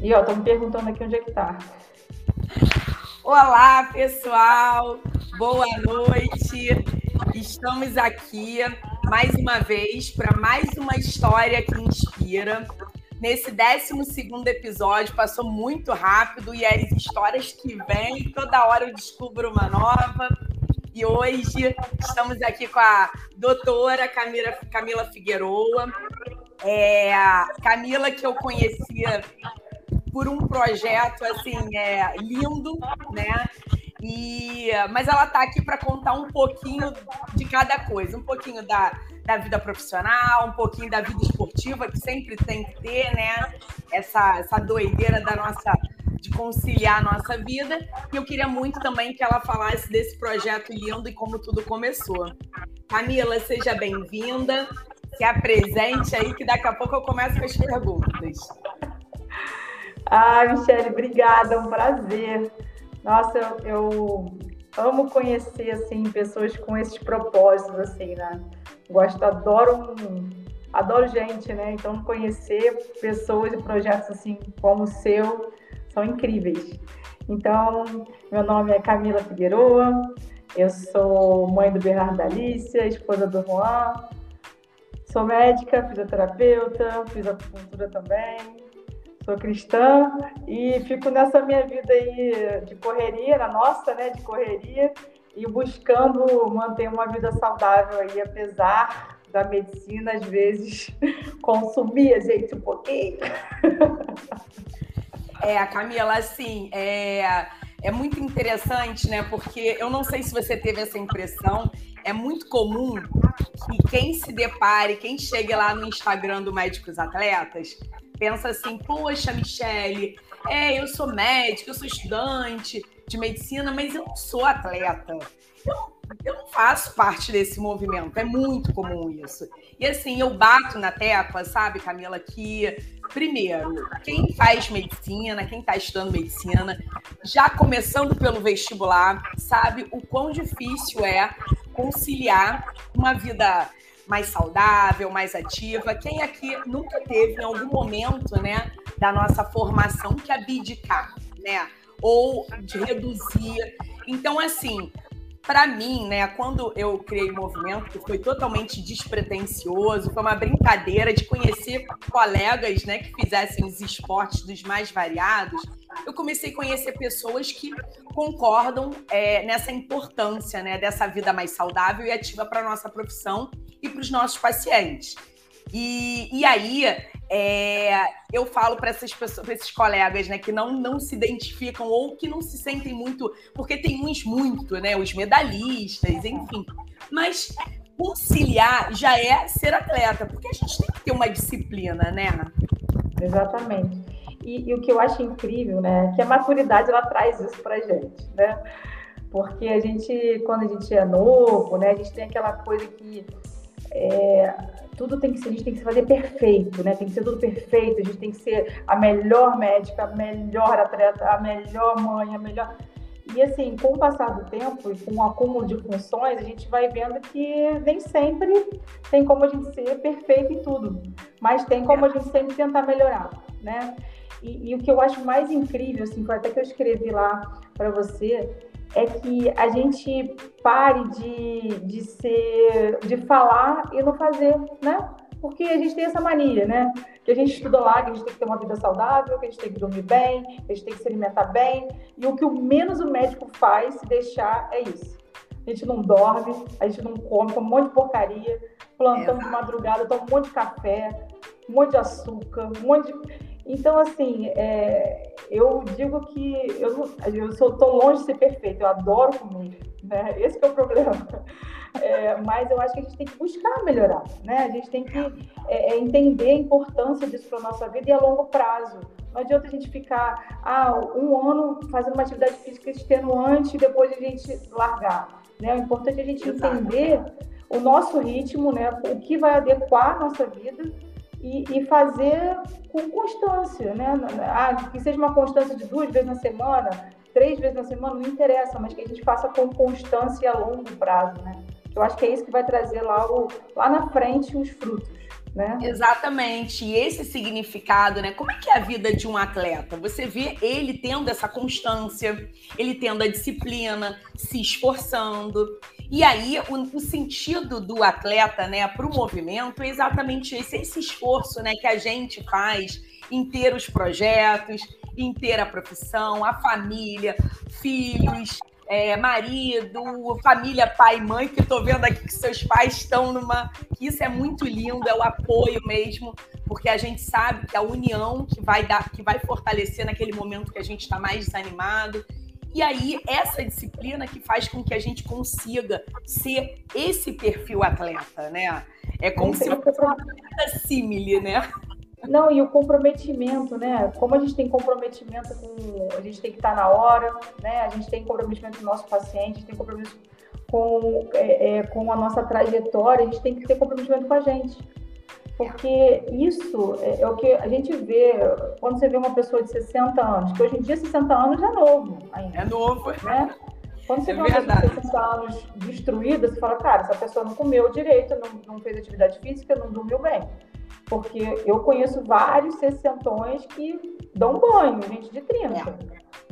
E ó, estão me perguntando aqui onde é que tá. Olá, pessoal. Boa noite. Estamos aqui mais uma vez para mais uma história que inspira. Nesse 12 episódio, passou muito rápido e as histórias que vêm, toda hora eu descubro uma nova. E hoje estamos aqui com a doutora Camila, Camila Figueroa. É, Camila, que eu conhecia por um projeto assim é, lindo, né? E, mas ela está aqui para contar um pouquinho de cada coisa, um pouquinho da, da vida profissional, um pouquinho da vida esportiva, que sempre tem que ter, né? Essa, essa doideira da nossa de conciliar a nossa vida. E eu queria muito também que ela falasse desse projeto lindo e como tudo começou. Camila, seja bem-vinda. Se apresente aí, que daqui a pouco eu começo com as perguntas. Ah, Michele, obrigada, é um prazer. Nossa, eu, eu, amo conhecer assim pessoas com esses propósitos assim, né? Gosto, adoro, adoro gente, né? Então conhecer pessoas e projetos assim como o seu são incríveis. Então, meu nome é Camila Figueroa, eu sou mãe do Bernardo da Alicia, esposa do Juan, sou médica, fisioterapeuta, fiz acupuntura também, sou cristã e fico nessa minha vida aí de correria, na nossa, né, de correria, e buscando manter uma vida saudável aí, apesar da medicina, às vezes, consumir a gente um pouquinho. É, Camila, assim, é, é muito interessante, né? Porque eu não sei se você teve essa impressão, é muito comum que quem se depare, quem chegue lá no Instagram do Médicos Atletas, pensa assim, poxa, Michele, é, eu sou médica, eu sou estudante de medicina, mas eu não sou atleta. Eu, eu não faço parte desse movimento, é muito comum isso. E assim, eu bato na tecla, sabe, Camila, que, primeiro, quem faz medicina, quem está estudando medicina, já começando pelo vestibular, sabe o quão difícil é conciliar uma vida mais saudável, mais ativa. Quem aqui nunca teve em algum momento, né, da nossa formação que abdicar, né? Ou de reduzir. Então, assim, para mim, né, quando eu criei o movimento, que foi totalmente despretensioso, foi uma brincadeira de conhecer colegas, né, que fizessem os esportes dos mais variados, eu comecei a conhecer pessoas que concordam é, nessa importância, né, dessa vida mais saudável e ativa para nossa profissão e para os nossos pacientes. E, e aí é, eu falo para essas pessoas, para esses colegas, né, que não, não se identificam ou que não se sentem muito, porque tem uns muito, né, os medalhistas, enfim. Mas conciliar já é ser atleta, porque a gente tem que ter uma disciplina, né? Exatamente. E, e o que eu acho incrível, né, é que a maturidade ela traz isso para gente, né? Porque a gente, quando a gente é novo, né, a gente tem aquela coisa que é, tudo tem que ser, a gente tem que fazer perfeito, né? Tem que ser tudo perfeito, a gente tem que ser a melhor médica, a melhor atleta, a melhor mãe, a melhor. E assim, com o passar do tempo e com o acúmulo de funções, a gente vai vendo que nem sempre tem como a gente ser perfeito em tudo, mas tem como a gente sempre tentar melhorar, né? E, e o que eu acho mais incrível, assim, até que eu escrevi lá para você, é que a gente pare de, de ser, de falar e não fazer, né? Porque a gente tem essa mania, né? Que a gente estuda lá, que a gente tem que ter uma vida saudável, que a gente tem que dormir bem, que a gente tem que se alimentar bem. E o que o menos o médico faz, se deixar, é isso. A gente não dorme, a gente não come, toma um monte de porcaria, plantão é. de madrugada, toma um monte de café, um monte de açúcar, um monte de então, assim, é, eu digo que eu, não, eu sou tão longe de ser perfeito, eu adoro comer, né? Esse é o problema. É, mas eu acho que a gente tem que buscar melhorar, né? A gente tem que é, é entender a importância disso para a nossa vida e a longo prazo. Não adianta a gente ficar ah, um ano fazendo uma atividade física extenuante e depois a gente largar. Né? O importante é a gente Exato. entender o nosso ritmo, né? o que vai adequar a nossa vida e, e, fazer com constância, né? Ah, que seja uma constância de duas vezes na semana, três vezes na semana, não interessa, mas que a gente faça com constância a longo prazo, né? Eu acho que é isso que vai trazer lá, o, lá na frente os frutos. Né? Exatamente. E esse significado, né? Como é que é a vida de um atleta? Você vê ele tendo essa constância, ele tendo a disciplina, se esforçando. E aí, o, o sentido do atleta, né, para o movimento é exatamente esse, esse esforço, né, que a gente faz em ter os projetos, em ter a profissão, a família, filhos, é, marido, família, pai mãe, que estou vendo aqui que seus pais estão numa. isso é muito lindo, é o apoio mesmo, porque a gente sabe que a união que vai dar, que vai fortalecer naquele momento que a gente está mais desanimado. E aí, essa disciplina que faz com que a gente consiga ser esse perfil atleta, né? É como se fosse uma símile, né? Não, e o comprometimento, né? Como a gente tem comprometimento com. A gente tem que estar na hora, né? A gente tem comprometimento com o nosso paciente, a gente tem comprometimento com, é, é, com a nossa trajetória, a gente tem que ter comprometimento com a gente. Porque isso é, é, o que a gente vê quando você vê uma pessoa de 60 anos, que hoje em dia 60 anos é novo ainda. É novo. Né? Quando você é vê uma pessoa de 60 anos destruída, você fala, cara, essa pessoa não comeu direito, não, não fez atividade física, não dormiu bem. Porque eu conheço vários sessentões que dão banho, gente de 30. É.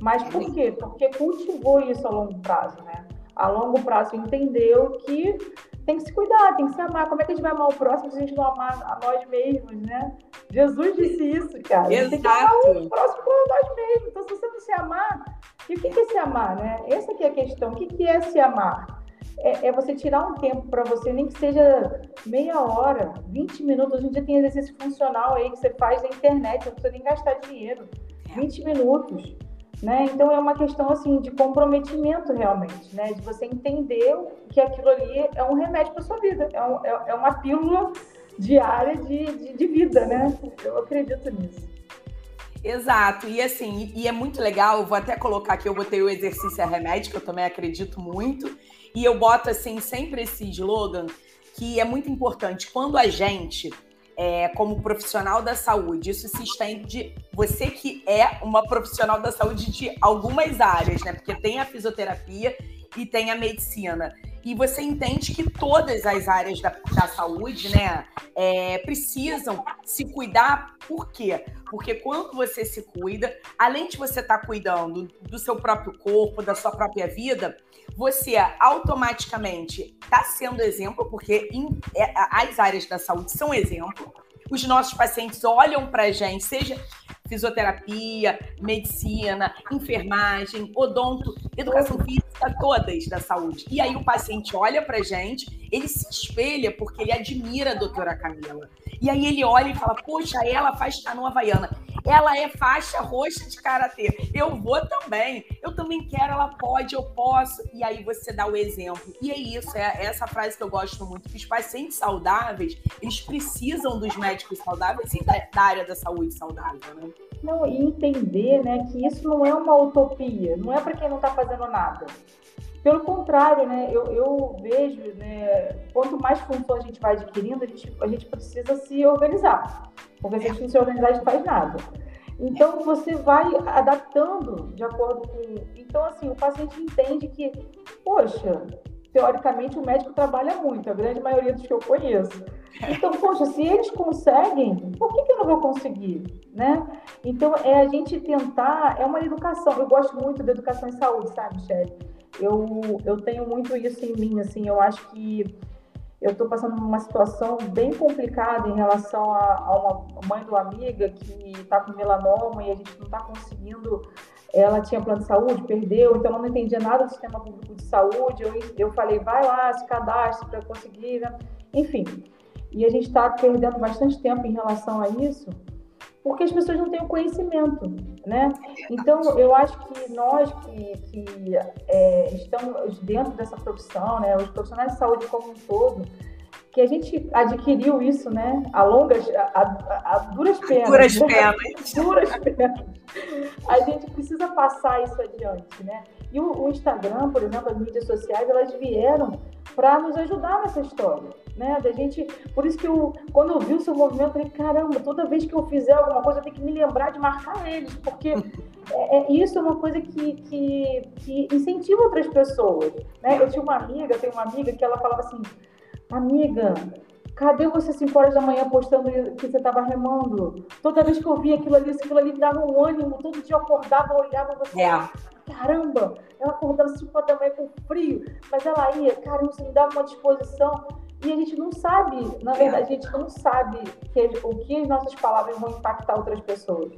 Mas por quê? Porque cultivou isso a longo prazo, né? A longo prazo entendeu que tem que se cuidar, tem que se amar. Como é que a gente vai amar o próximo se a gente não amar a nós mesmos, né? Jesus disse isso, cara. Exato. Tem que amar o próximo por nós mesmos. Então, se você não se amar, e o que é se amar, né? Essa aqui é a questão. O que é se amar? é, é você tirar um tempo para você, nem que seja meia hora, 20 minutos. Hoje em dia tem exercício funcional aí que você faz na internet, não precisa nem gastar dinheiro. 20 minutos. Né? Então é uma questão assim de comprometimento realmente, né? De você entender que aquilo ali é um remédio para sua vida, é, um, é, é, uma pílula diária de, de, de, vida, né? Eu acredito nisso. Exato, e assim, e é muito legal, eu vou até colocar aqui, eu botei o exercício é remédio, que eu também acredito muito, e eu boto assim sempre esse slogan que é muito importante. Quando a gente, é, como profissional da saúde, isso se estende. Você que é uma profissional da saúde de algumas áreas, né? Porque tem a fisioterapia e tem a medicina e você entende que todas as áreas da, da saúde, né, é, precisam se cuidar. Por quê? Porque quando você se cuida, além de você estar tá cuidando do seu próprio corpo, da sua própria vida, você automaticamente está sendo exemplo, porque em, é, as áreas da saúde são exemplo. Os nossos pacientes olham para a gente, seja fisioterapia, medicina, enfermagem, odonto, educação física, todas da saúde. E aí o paciente olha pra gente, ele se espelha porque ele admira a doutora Camila. E aí ele olha e fala: Poxa, ela faz canoa havaiana. Ela é faixa roxa de karatê. Eu vou também. Eu também quero, ela pode, eu posso. E aí você dá o exemplo. E é isso, é essa frase que eu gosto muito: que os pacientes saudáveis, eles precisam dos médicos saudáveis e da, da área da saúde saudável, né? Não, e entender né, que isso não é uma utopia, não é para quem não está fazendo nada. Pelo contrário, né, eu, eu vejo, né, quanto mais função a gente vai adquirindo, a gente, a gente precisa se organizar. Porque se a gente não se organizar, a gente faz nada. Então, você vai adaptando de acordo com. Então, assim, o paciente entende que, poxa, teoricamente o médico trabalha muito, a grande maioria dos que eu conheço. Então, poxa, se eles conseguem, por que, que eu não vou conseguir? Né? Então, é a gente tentar, é uma educação. Eu gosto muito da educação em saúde, sabe, Michelle? Eu, eu tenho muito isso em mim, assim, eu acho que eu estou passando uma situação bem complicada em relação a, a uma mãe uma amiga que está com melanoma e a gente não está conseguindo. Ela tinha plano de saúde, perdeu, então ela não entendia nada do sistema público de saúde. Eu, eu falei, vai lá, se cadastre para conseguir, né? enfim. E a gente está perdendo bastante tempo em relação a isso, porque as pessoas não têm o conhecimento, né? Então, eu acho que nós que, que é, estamos dentro dessa profissão, né, os profissionais de saúde como um todo, que a gente adquiriu isso, né, a longas, a, a, a duras penas. Duras né? penas. duras penas. A gente precisa passar isso adiante, né? E o, o Instagram, por exemplo, as mídias sociais, elas vieram para nos ajudar nessa história né? Da gente, por isso que eu, quando eu vi o seu movimento, eu falei, caramba, toda vez que eu fizer alguma coisa, eu tenho que me lembrar de marcar eles, porque é, é, isso é uma coisa que, que, que, incentiva outras pessoas, né? Eu tinha uma amiga, tenho uma amiga que ela falava assim, amiga, Cadê você 5 horas da manhã postando que você estava remando? Toda vez que eu via aquilo ali, aquilo ali me dava um ânimo. Todo dia eu acordava, olhava você. É. Caramba, ela acordava 5 horas da manhã com frio, mas ela ia, caramba, você me dava uma disposição. E a gente não sabe, na verdade, a gente não sabe que, o que as nossas palavras vão impactar outras pessoas.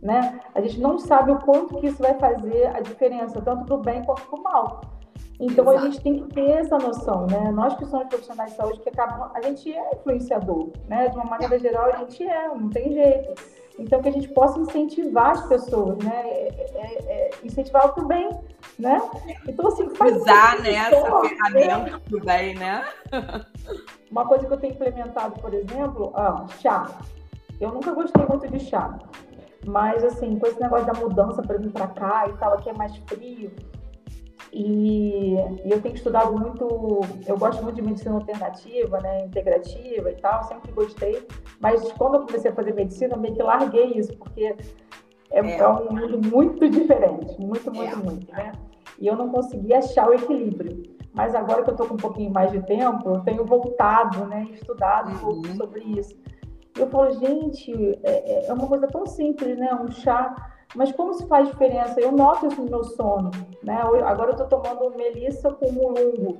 Né? A gente não sabe o quanto que isso vai fazer a diferença, tanto para o bem quanto para o mal. Então Exato. a gente tem que ter essa noção, né? Nós que somos profissionais de saúde que acabam, a gente é influenciador, né? De uma maneira geral a gente é, não tem jeito. Então que a gente possa incentivar as pessoas, né? É, é, é, incentivar o bem, né? Então assim faz usar né, essa ferramenta né? para o bem, né? uma coisa que eu tenho implementado, por exemplo, ah, chá. Eu nunca gostei muito de chá, mas assim com esse negócio da mudança para vir para cá e tal, aqui é mais frio. E, e, eu tenho estudado muito, eu gosto muito de medicina alternativa, né, integrativa e tal, sempre gostei, mas quando eu comecei a fazer medicina, eu meio que larguei isso, porque é, é. é um mundo muito diferente, muito, muito, é. muito, né? E eu não consegui achar o equilíbrio. Mas agora que eu estou com um pouquinho mais de tempo, eu tenho voltado, né, estudado um pouco uhum. sobre isso. E eu falo, gente, é, é, é uma coisa tão simples, né? Um chá mas como se faz diferença? Eu noto isso no meu sono, né? Agora eu estou tomando melissa com mulungo.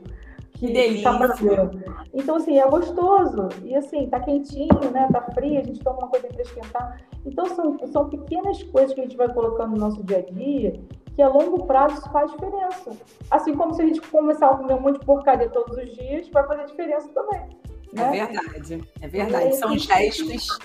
Que, que delícia! Tá então, assim, é gostoso. E, assim, tá quentinho, né? Tá frio, a gente toma uma coisa para esquentar. Então, são, são pequenas coisas que a gente vai colocando no nosso dia a dia que a longo prazo isso faz diferença. Assim como se a gente começar a comer um monte de porcaria todos os dias, vai fazer diferença também. Né? É verdade, é verdade. São gestos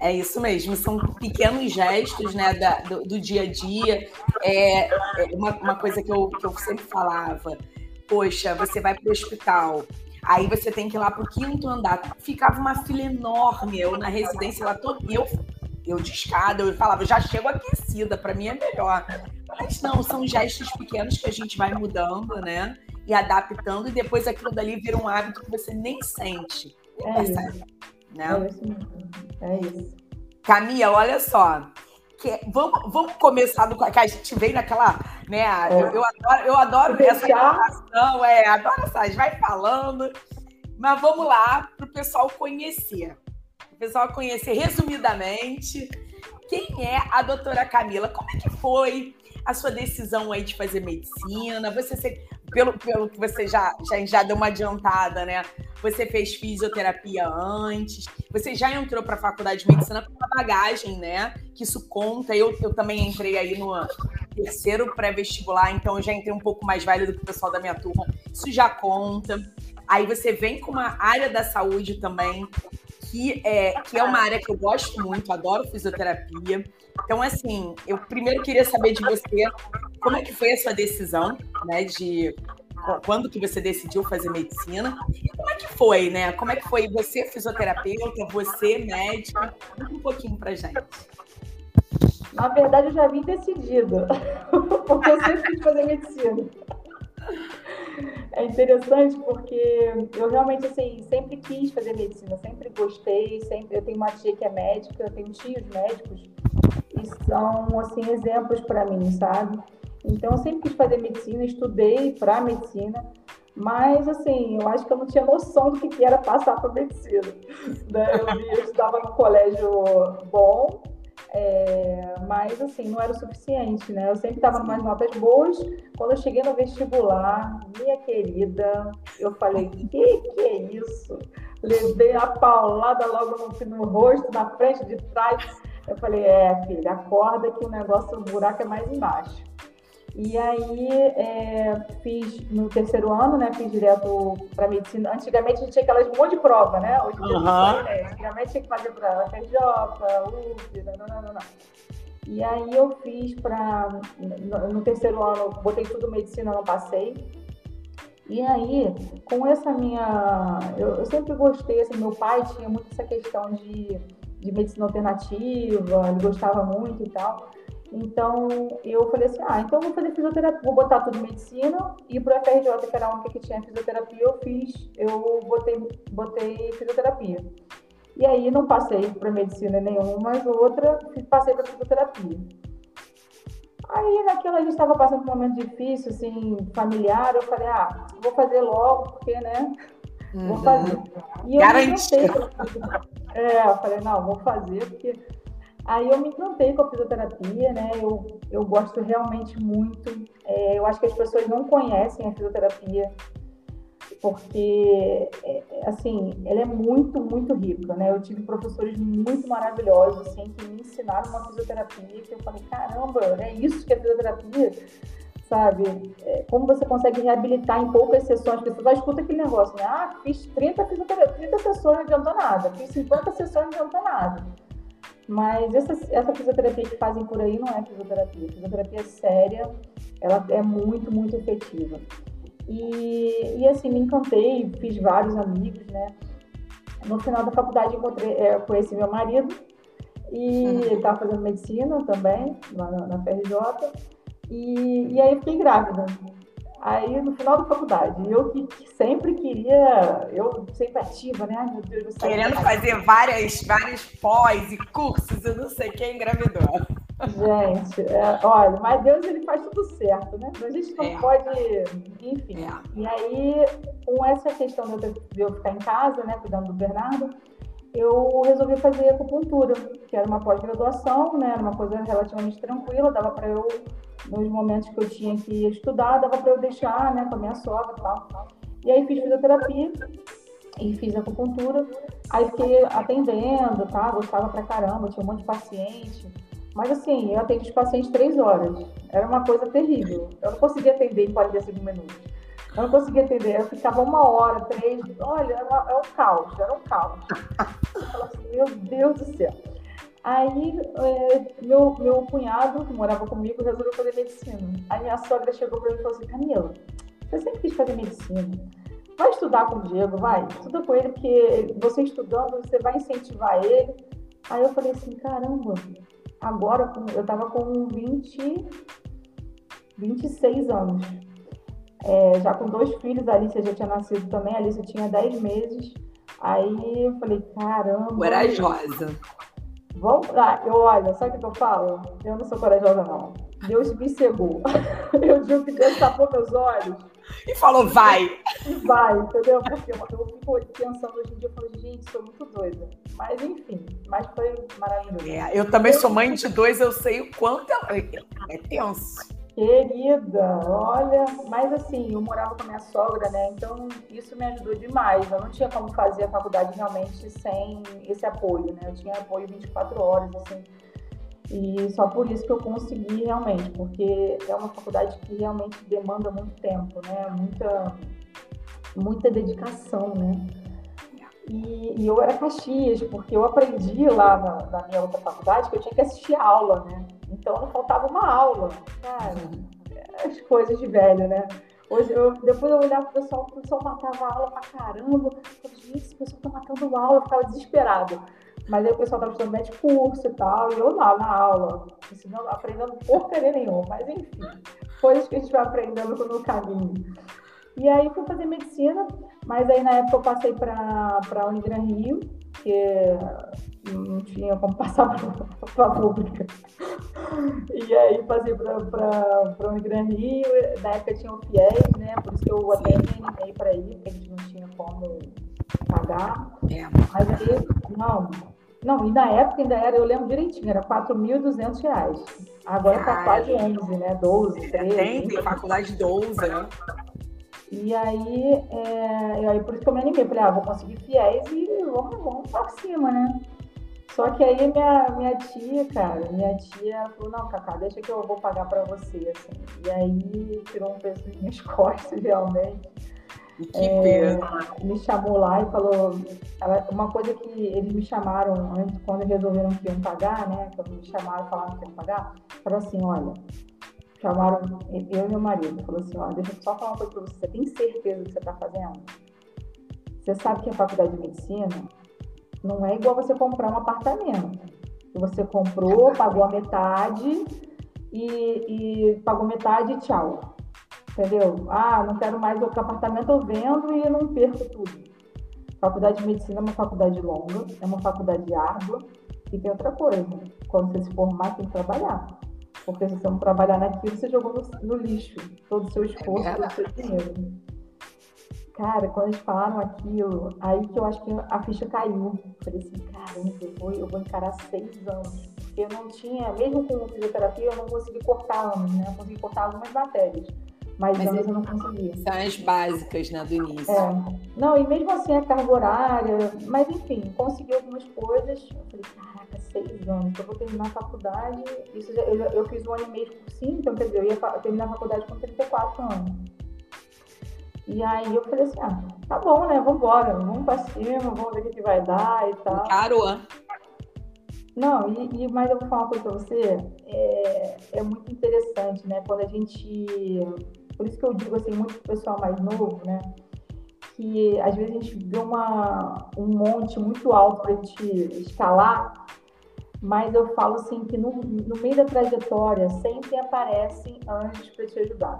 é isso mesmo, são pequenos gestos né, da, do, do, dia a dia. É, é uma, uma, coisa que eu, que eu sempre falava: poxa, você vai para o hospital, aí você tem que ir lá para o quinto andar. Ficava uma fila enorme, eu na residência lá todo. Eu, eu de escada, eu falava, já chego aquecida, para mim é melhor. Mas não, são gestos pequenos que a gente vai mudando, né? E adaptando, e depois aquilo dali vira um hábito que você nem sente. É percebe. Né? É isso mesmo. É isso. Camila, olha só. Que, vamos, vamos começar do que a gente veio naquela, né? É. Eu, eu, adoro, eu adoro essa informação, é, adoro essas, vai falando. Mas vamos lá para o pessoal conhecer. O pessoal conhecer resumidamente quem é a doutora Camila. Como é que foi a sua decisão aí de fazer medicina? Você pelo, pelo que você já, já, já deu uma adiantada, né? Você fez fisioterapia antes, você já entrou para a faculdade de medicina com uma bagagem, né? Que isso conta. Eu, eu também entrei aí no terceiro pré-vestibular, então eu já entrei um pouco mais velho do que o pessoal da minha turma. Isso já conta. Aí você vem com uma área da saúde também, que é, que é uma área que eu gosto muito, adoro fisioterapia. Então, assim, eu primeiro queria saber de você como é que foi a sua decisão, né, de quando que você decidiu fazer medicina? Como é que foi, né? Como é que foi você fisioterapeuta, você médica? Conta um pouquinho pra gente. Na verdade, eu já vim decidido, porque eu sempre quis fazer medicina. É interessante porque eu realmente assim sempre quis fazer medicina, sempre gostei, sempre eu tenho uma tia que é médica, eu tenho tios médicos são assim exemplos para mim, sabe? Então eu sempre quis fazer medicina, estudei para medicina, mas assim eu acho que eu não tinha noção do que era passar para medicina. Né? Eu, eu estudava num colégio bom, é, mas assim, não era o suficiente, né? Eu sempre estava com umas notas boas. Quando eu cheguei no vestibular, minha querida, eu falei, que que é isso? Levei a paulada logo no, no rosto, na frente, de trás. Eu falei, é, filha, acorda que o negócio, o buraco é mais embaixo. E aí é, fiz no terceiro ano, né? Fiz direto para medicina. Antigamente a gente tinha aquelas monte de prova, né? Hoje uhum. Né? Antigamente tinha que fazer para FRJ, UF, não, não, não, não. E aí eu fiz para no, no terceiro ano, botei tudo medicina, não passei. E aí, com essa minha. Eu, eu, sempre gostei, assim, meu pai tinha muito essa questão de, de medicina alternativa, ele gostava muito e tal. Então, eu falei assim, ah, então vou fazer fisioterapia, vou botar tudo em medicina e para o FRJ, que era a única que tinha fisioterapia, eu fiz, eu botei, botei fisioterapia. E aí não passei para medicina nenhuma, mas outra, passei para fisioterapia. Aí naquela a gente estava passando por um momento difícil, assim, familiar, eu falei, ah, vou fazer logo, porque, né, Uhum. Vou fazer. E eu Garantido. É, eu falei, não, vou fazer, porque Aí eu me encantei com a fisioterapia, né? Eu, eu gosto realmente muito. É, eu acho que as pessoas não conhecem a fisioterapia porque, é, assim, ela é muito, muito rica, né? Eu tive professores muito maravilhosos, assim, que me ensinaram uma fisioterapia que eu falei, caramba, é isso que é fisioterapia, sabe? É, como você consegue reabilitar em poucas sessões, você só escuta aquele negócio, né? Ah, fiz 30, fisioterapia, 30 sessões, não adiantou nada, fiz 50 sessões, não adiantou nada. Mas essa, essa fisioterapia que fazem por aí não é fisioterapia. Fisioterapia séria, ela é muito, muito efetiva. E, e assim, me encantei, fiz vários amigos, né? No final da faculdade encontrei, é, conheci meu marido e uhum. ele estava fazendo medicina também, lá na, na FRJ. E, e aí fiquei grávida. Aí, no final da faculdade, eu que, que, sempre queria, eu sempre ativa, né? Ai, meu Deus do céu. Querendo fazer várias, várias pós e cursos, eu não sei quem engravidou. Gente, é, olha, mas Deus ele faz tudo certo, né? A gente não é. pode, enfim. É. E aí, com essa questão de eu ficar em casa, né, cuidando do Bernardo, eu resolvi fazer acupuntura, que era uma pós-graduação, né? Era uma coisa relativamente tranquila, dava para eu nos momentos que eu tinha que estudar, dava para eu deixar, né, com a minha sogra e tal. E aí fiz fisioterapia e fiz acupuntura. Aí fiquei atendendo, tá? Gostava pra caramba, tinha um monte de paciente. Mas assim, eu atendi os pacientes três horas. Era uma coisa terrível. Eu não conseguia atender em 45 minutos. Eu não conseguia atender. Eu ficava uma hora, três. Olha, uma, era um caos, era um caos. Eu assim, meu Deus do céu. Aí, é, meu, meu cunhado, que morava comigo, resolveu fazer medicina. Aí minha sogra chegou para mim e falou assim: Camila, você sempre quis fazer medicina. Vai estudar com o Diego, vai. Estuda com ele, porque você estudando, você vai incentivar ele. Aí eu falei assim: caramba, agora eu estava com 20, 26 anos. É, já com dois filhos, a Alicia já tinha nascido também, a Alicia tinha 10 meses. Aí eu falei, caramba. Corajosa. Vamos lá, eu olho, sabe o que eu falo? Eu não sou corajosa, não. Deus me cegou. Eu digo que Deus tapou meus olhos. E falou, vai! E vai, entendeu? Porque eu, eu fico pensando hoje em dia, eu falo, gente, sou muito doida. Mas enfim, mas foi maravilhoso. É, eu também sou mãe de dois, eu sei o quanto é, é tenso. Querida, olha, mas assim, eu morava com a minha sogra, né? Então isso me ajudou demais. Eu não tinha como fazer a faculdade realmente sem esse apoio, né? Eu tinha apoio 24 horas, assim. E só por isso que eu consegui realmente, porque é uma faculdade que realmente demanda muito tempo, né? Muita, muita dedicação, né? E, e eu era Caxias, porque eu aprendi lá na, na minha outra faculdade que eu tinha que assistir aula, né? Então não faltava uma aula. Cara, as coisas de velho, né? Hoje, eu, depois eu olhava pro pessoal, o pessoal matava aula pra caramba. Eu falei, gente, esse pessoal tá matando aula, eu ficava desesperado. Mas aí o pessoal tava estudando de curso e tal, e eu lá na aula, ensinando, aprendendo porcaria nenhuma. Mas enfim, coisas que a gente vai aprendendo no caminho. E aí fui fazer medicina, mas aí na época eu passei para a Unigran Rio, que não tinha como passar para a pública. E aí passei para a Unigran Rio, na época tinha o FIES, né? Por isso que eu até me animei para ir, porque a gente não tinha como pagar. É. Mas aí, não. Não, e na época ainda era, eu lembro direitinho, era 4.200 reais. Agora está quase 11, né? 12, 13. Tem, tem faculdade 12, né? E aí, é, aí por isso que eu me animei, falei, ah, vou conseguir fiéis e vamos, vamos para cima, né? Só que aí minha, minha tia, cara, minha tia falou, não, Cacá, deixa que eu vou pagar para você, assim. E aí tirou um peso das minhas costas, realmente. Que é, me chamou lá e falou, uma coisa que eles me chamaram antes, quando resolveram que iam pagar, né? Quando me chamaram e falaram que iam pagar, falou assim, olha, chamaram eu e meu marido, falou assim, ó, deixa eu só falar uma coisa para você, você tem certeza do que você está fazendo? Você sabe que a faculdade de medicina não é igual você comprar um apartamento. Você comprou, pagou a metade e, e pagou metade e tchau. Entendeu? Ah, não quero mais outro apartamento, eu vendo e não perco tudo. Faculdade de medicina é uma faculdade longa, é uma faculdade árdua e tem outra coisa. Quando você se formar, tem que trabalhar. Porque se você não trabalhar naquilo, você jogou no, no lixo todo o seu esforço, é todo o seu dinheiro. Cara, quando eles falaram aquilo, aí que eu acho que a ficha caiu. Falei assim, caramba, eu vou, eu vou encarar seis anos. Porque eu não tinha, mesmo com fisioterapia, eu não consegui cortar anos, né? Eu consegui cortar algumas matérias. Mas, mas anos eu não conseguia. São as básicas, né, do início. É. Não, e mesmo assim a carga horária, mas enfim, consegui algumas coisas. Eu falei, caraca, seis anos, eu vou terminar a faculdade. Isso eu, eu fiz um ano e meio por cursinho, então quer dizer, eu ia terminar a faculdade com 34 anos. E aí eu falei assim, ah, tá bom, né? Vambora, vamos pra cima, vamos ver o que, vai dar e tal. Caro, Não, e, e, mas eu vou falar uma coisa pra você, é, é muito interessante, né? Quando a gente. Por isso que eu digo assim, muito pro pessoal mais novo, né? Que às vezes a gente vê uma, um monte muito alto pra gente escalar, mas eu falo assim que no, no meio da trajetória sempre aparecem anjos para te ajudar.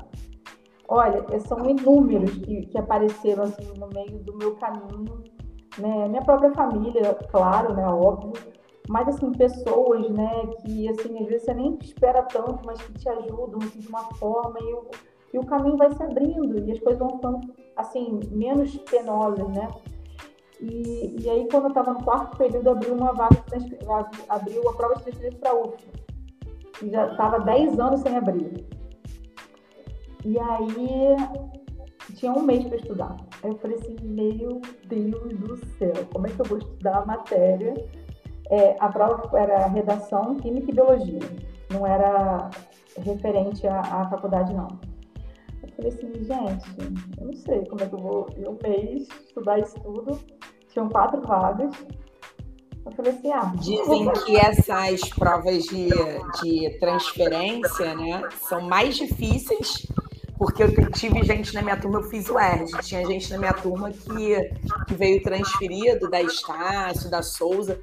Olha, são inúmeros que, que apareceram assim no meio do meu caminho, né? Minha própria família, claro, né? Óbvio, mas assim pessoas, né? Que assim às vezes você nem espera tanto, mas que te ajudam assim, de uma forma e o, e o caminho vai se abrindo e as coisas vão ficando assim menos penosas, né? E, e aí quando eu estava no quarto período abriu uma vaga, abriu a prova de transferência para a UF. E já estava 10 anos sem abrir. E aí tinha um mês para estudar. Aí eu falei assim, meu Deus do céu, como é que eu vou estudar a matéria? É, a prova era redação, química e biologia. Não era referente à, à faculdade, não. Eu falei assim, gente, eu não sei como é que eu vou em um mês estudar isso tudo. Tinham quatro vagas. Eu falei assim, ah. Dizem que essas provas de, de transferência, né, são mais difíceis porque eu tive gente na minha turma, eu fiz o ERD, tinha gente na minha turma que, que veio transferido da Estácio, da Souza.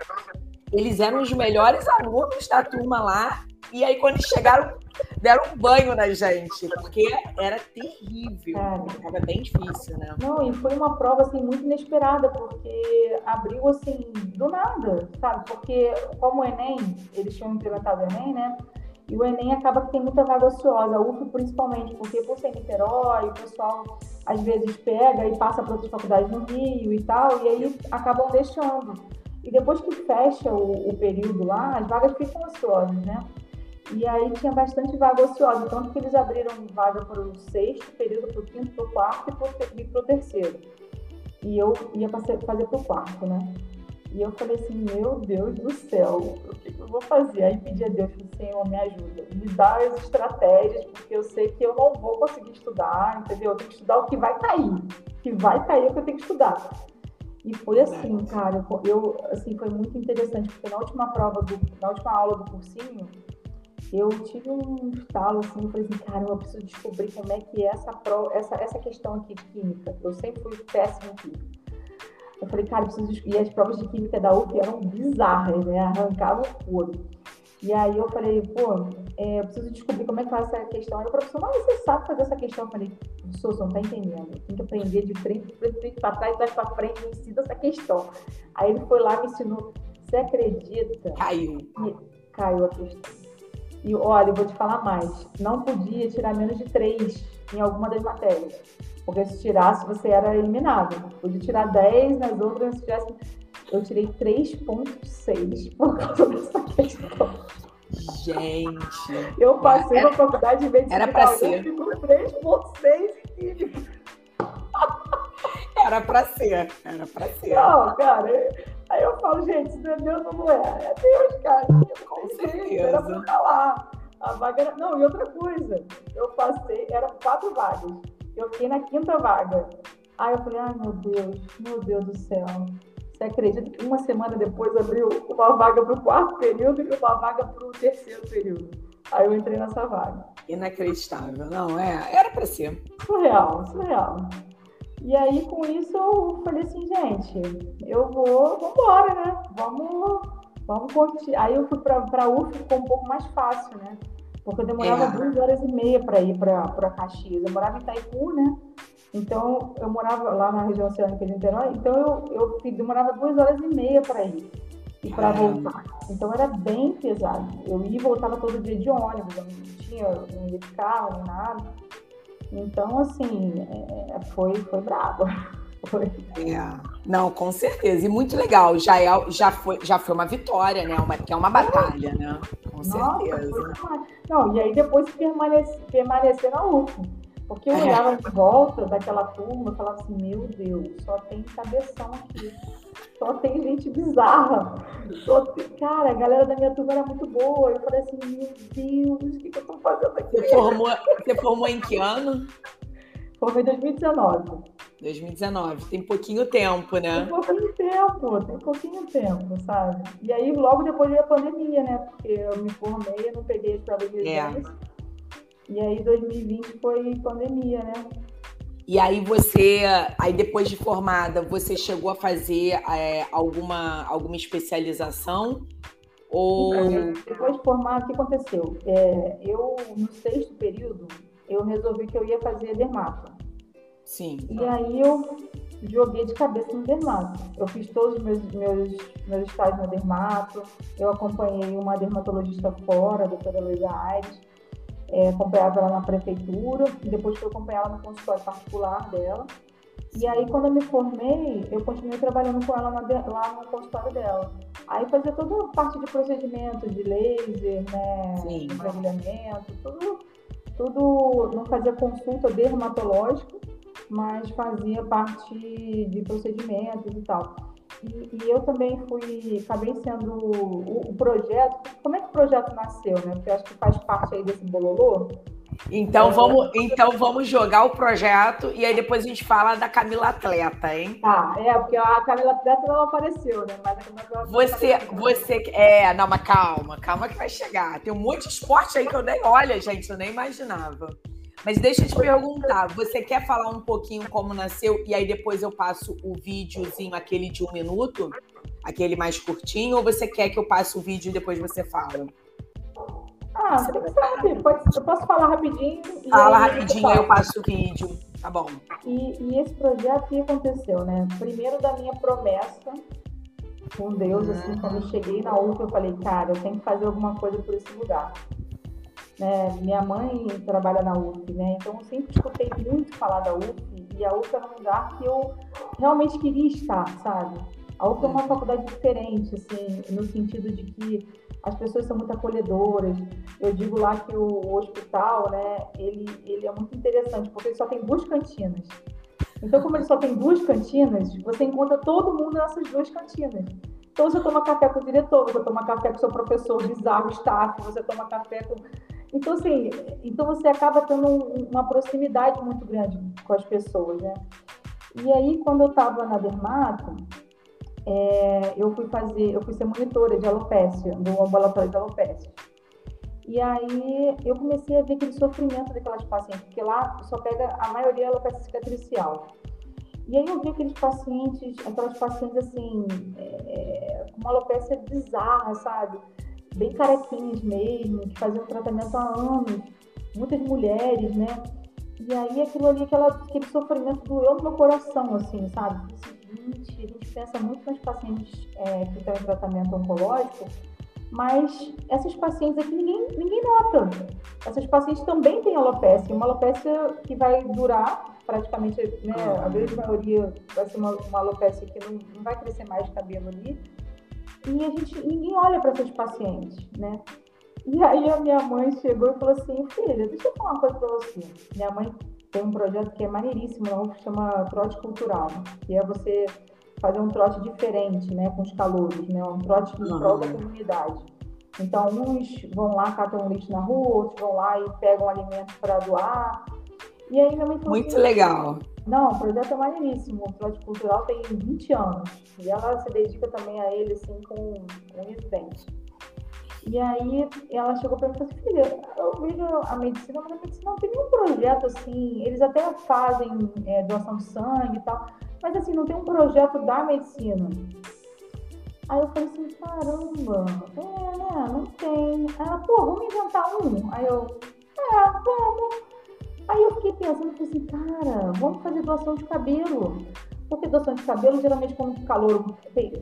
Eles eram os melhores alunos da turma lá, e aí quando chegaram, deram um banho na gente, porque era terrível, era bem difícil, né? Não, e foi uma prova assim muito inesperada, porque abriu assim do nada, sabe? Porque como o Enem, eles tinham implementado o Enem, né? E o Enem acaba que tem muita vaga ociosa, a UF principalmente, porque por ser Niterói, o pessoal às vezes pega e passa para outras faculdades no Rio e tal, e aí acabam deixando. E depois que fecha o, o período lá, as vagas ficam ociosas, né? E aí tinha bastante vaga ociosa, tanto que eles abriram vaga para o sexto período, para o quinto, para o quarto e para o terceiro. E eu ia fazer para o quarto, né? E eu falei assim, meu Deus do céu, o que, eu vou fazer? Aí pedi a Deus, falei, Senhor, me ajuda, me dá as estratégias, porque eu sei que eu não vou conseguir estudar, entendeu? Eu tenho que estudar o que vai cair. O que vai cair é o que eu tenho que estudar. E foi assim, cara, eu, assim, foi muito interessante, porque na última prova, do, na última aula do cursinho, eu tive um estalo assim, eu falei assim, cara, eu preciso descobrir como é que é essa, pro, essa, essa questão aqui de química. Eu sempre fui péssima em química. Eu falei, cara, eu preciso. E as provas de química da UF eram bizarras, né? Arrancavam o. E aí eu falei, pô, é, eu preciso descobrir como é que faz essa questão. Aí o professor, mas você sabe fazer essa questão? Eu falei, professor, você não tá entendendo. Tem que aprender de frente, de frente para trás, trás para frente, me ensina essa questão. Aí ele foi lá e me ensinou. Você acredita? Caiu. Que caiu a questão. E olha, eu vou te falar mais. Não podia tirar menos de três em alguma das matérias. Porque se tirasse, você era eliminado. Podia tirar 10 nas outras, se tivesse. Eu tirei 3,6 por causa dessa questão. Gente. Eu passei era, na faculdade de medicina. Era pra ser. 3,6 em química. Era pra ser. Era pra ser. Não, cara. Aí eu falo, gente, se não é Deus, não é. É Deus, cara. Com certeza. Era pra lá. A vaga era... Não, e outra coisa. Eu passei, eram quatro vagas. Eu fiquei na quinta vaga. Aí eu falei, ai meu Deus, meu Deus do céu. Você acredita que uma semana depois abriu uma vaga para o quarto período e uma vaga para o terceiro período? Aí eu entrei nessa vaga. Inacreditável, não é? Era para ser. Surreal, surreal. E aí, com isso, eu falei assim, gente, eu vou, vamos embora, né? Vamos, vamos curtir. Aí eu fui para a UF, ficou um pouco mais fácil, né? Porque eu demorava é. duas horas e meia para ir para Caxias. Eu morava em Itaipu, né? Então, eu morava lá na região oceânica de Niterói, então eu, eu demorava duas horas e meia para ir e para voltar. Então, era bem pesado. Eu ia e voltava todo dia de ônibus, eu não tinha, não ia de carro, nem nada. Então, assim, é, foi, foi brabo. Foi. É. Não, com certeza. E muito legal. Já, é, já, foi, já foi uma vitória, né? Uma, que é uma batalha, né? Com Nossa, certeza. Não, e aí depois permanece, permanecer na UF. Porque eu é. olhava em volta daquela turma e falava assim, meu Deus, só tem cabeção aqui. Só tem gente bizarra. Só tem... Cara, a galera da minha turma era muito boa. Eu falei assim, meu Deus, o que, que eu tô fazendo aqui? Você formou, você formou em que ano? Formei em 2019. 2019, tem pouquinho tempo, né? Tem pouquinho tempo, tem pouquinho tempo, sabe? E aí, logo depois veio a pandemia, né? Porque eu me formei, eu não peguei as provas de é. E aí, 2020 foi pandemia, né? E aí você, aí depois de formada, você chegou a fazer é, alguma, alguma especialização? Ou... Então, depois de formar, o que aconteceu? É, eu, no sexto período, eu resolvi que eu ia fazer dermato. Sim. E aí eu joguei de cabeça no dermato. Eu fiz todos os meus, meus, meus estágios no dermato, eu acompanhei uma dermatologista fora, a doutora Luísa Aires, é, acompanhava ela na prefeitura, e depois fui acompanhar ela no consultório particular dela. E aí, quando eu me formei, eu continuei trabalhando com ela lá no consultório dela. Aí fazia toda a parte de procedimento, de laser, né, Sim. tudo, tudo, não fazia consulta dermatológica, mas fazia parte de procedimentos e tal. E, e, eu também fui, acabei sendo o, o, projeto. Como é que o projeto nasceu, né? Porque eu acho que faz parte aí desse bololô. Então, vamos, então vamos jogar o projeto e aí depois a gente fala da Camila Atleta, hein? Ah, é, porque a Camila Atleta não apareceu, né? Mas a Camila você, você, é, não, mas calma, calma que vai chegar. Tem um monte de esporte aí que eu nem, olha, gente, eu nem imaginava. Mas deixa eu te perguntar, você quer falar um pouquinho como nasceu e aí depois eu passo o videozinho, aquele de um minuto, aquele mais curtinho, ou você quer que eu passe o vídeo e depois você fala? Ah, você sabe, pode, eu posso falar rapidinho. Fala rapidinho, aí eu passo o vídeo. Tá bom. E, e, esse projeto, que aconteceu, né? Primeiro da minha promessa com Deus, assim, uhum. quando eu cheguei na UF, eu falei, cara, eu tenho que fazer alguma coisa por esse lugar. Né? Minha mãe trabalha na UF, né? Então eu sempre escutei muito falar da UF e a UF era um lugar que eu realmente queria estar, sabe? A UF é uma faculdade diferente, assim, no sentido de que as pessoas são muito acolhedoras. Eu digo lá que o, o hospital, né, ele, ele é muito interessante, porque ele só tem duas cantinas. Então, como ele só tem duas cantinas, você encontra todo mundo nessas duas cantinas. Então, você toma café com o diretor, você toma café com seu professor bizarro, staff, você toma café com então, assim, então você acaba tendo uma proximidade muito grande com as pessoas, né? E aí, quando eu estava na Dermato, é, eu fui fazer, eu fui ser monitora de alopécia, do ambulatório de alopécia. E aí eu comecei a ver aquele sofrimento daquelas pacientes, porque lá só pega a maioria alopecia cicatricial. E aí eu vi aqueles pacientes, aquelas pacientes assim, é, com uma alopecia bizarra, sabe? bem carequinhas mesmo, que faziam tratamento há anos, muitas mulheres, né? E aí aquilo ali, aquela, aquele sofrimento doeu no meu coração, assim, sabe? A gente pensa muito nas pacientes é, que estão em tratamento oncológico, mas essas pacientes aqui ninguém, ninguém nota. Essas pacientes também têm alopecia, uma alopecia que vai durar praticamente, né, a grande maioria vai ser uma, uma alopecia que não, não vai crescer mais cabelo ali, e a gente, ninguém olha para essas pacientes, né? E aí a minha mãe chegou e falou assim, filha, deixa eu falar uma coisa para você. Minha mãe tem um projeto que é maneiríssimo, não, que chama trote cultural, que é você fazer um trote diferente, né, com os calouros, né, um trote em prol da comunidade. Então, uns vão lá, catam lixo na rua, outros vão lá e pegam alimentos para doar. E aí minha mãe falou Muito assim, legal. Não, o projeto é maneiríssimo. O Trote Cultural tem 20 anos. E ela se dedica também a ele, assim, com um residente. E aí ela chegou para mim e falou assim, filha, eu vejo a medicina, mas a medicina não tem nenhum projeto assim, eles até fazem é, doação de sangue e tal, mas assim, não tem um projeto da medicina. Aí eu falei assim, caramba, é, né, não tem. Ela, pô, vamos inventar um. Aí eu, é, vamos. Aí eu fiquei pensando, falei assim, cara, vamos fazer doação de cabelo. Porque doação de cabelo, geralmente, quando calor.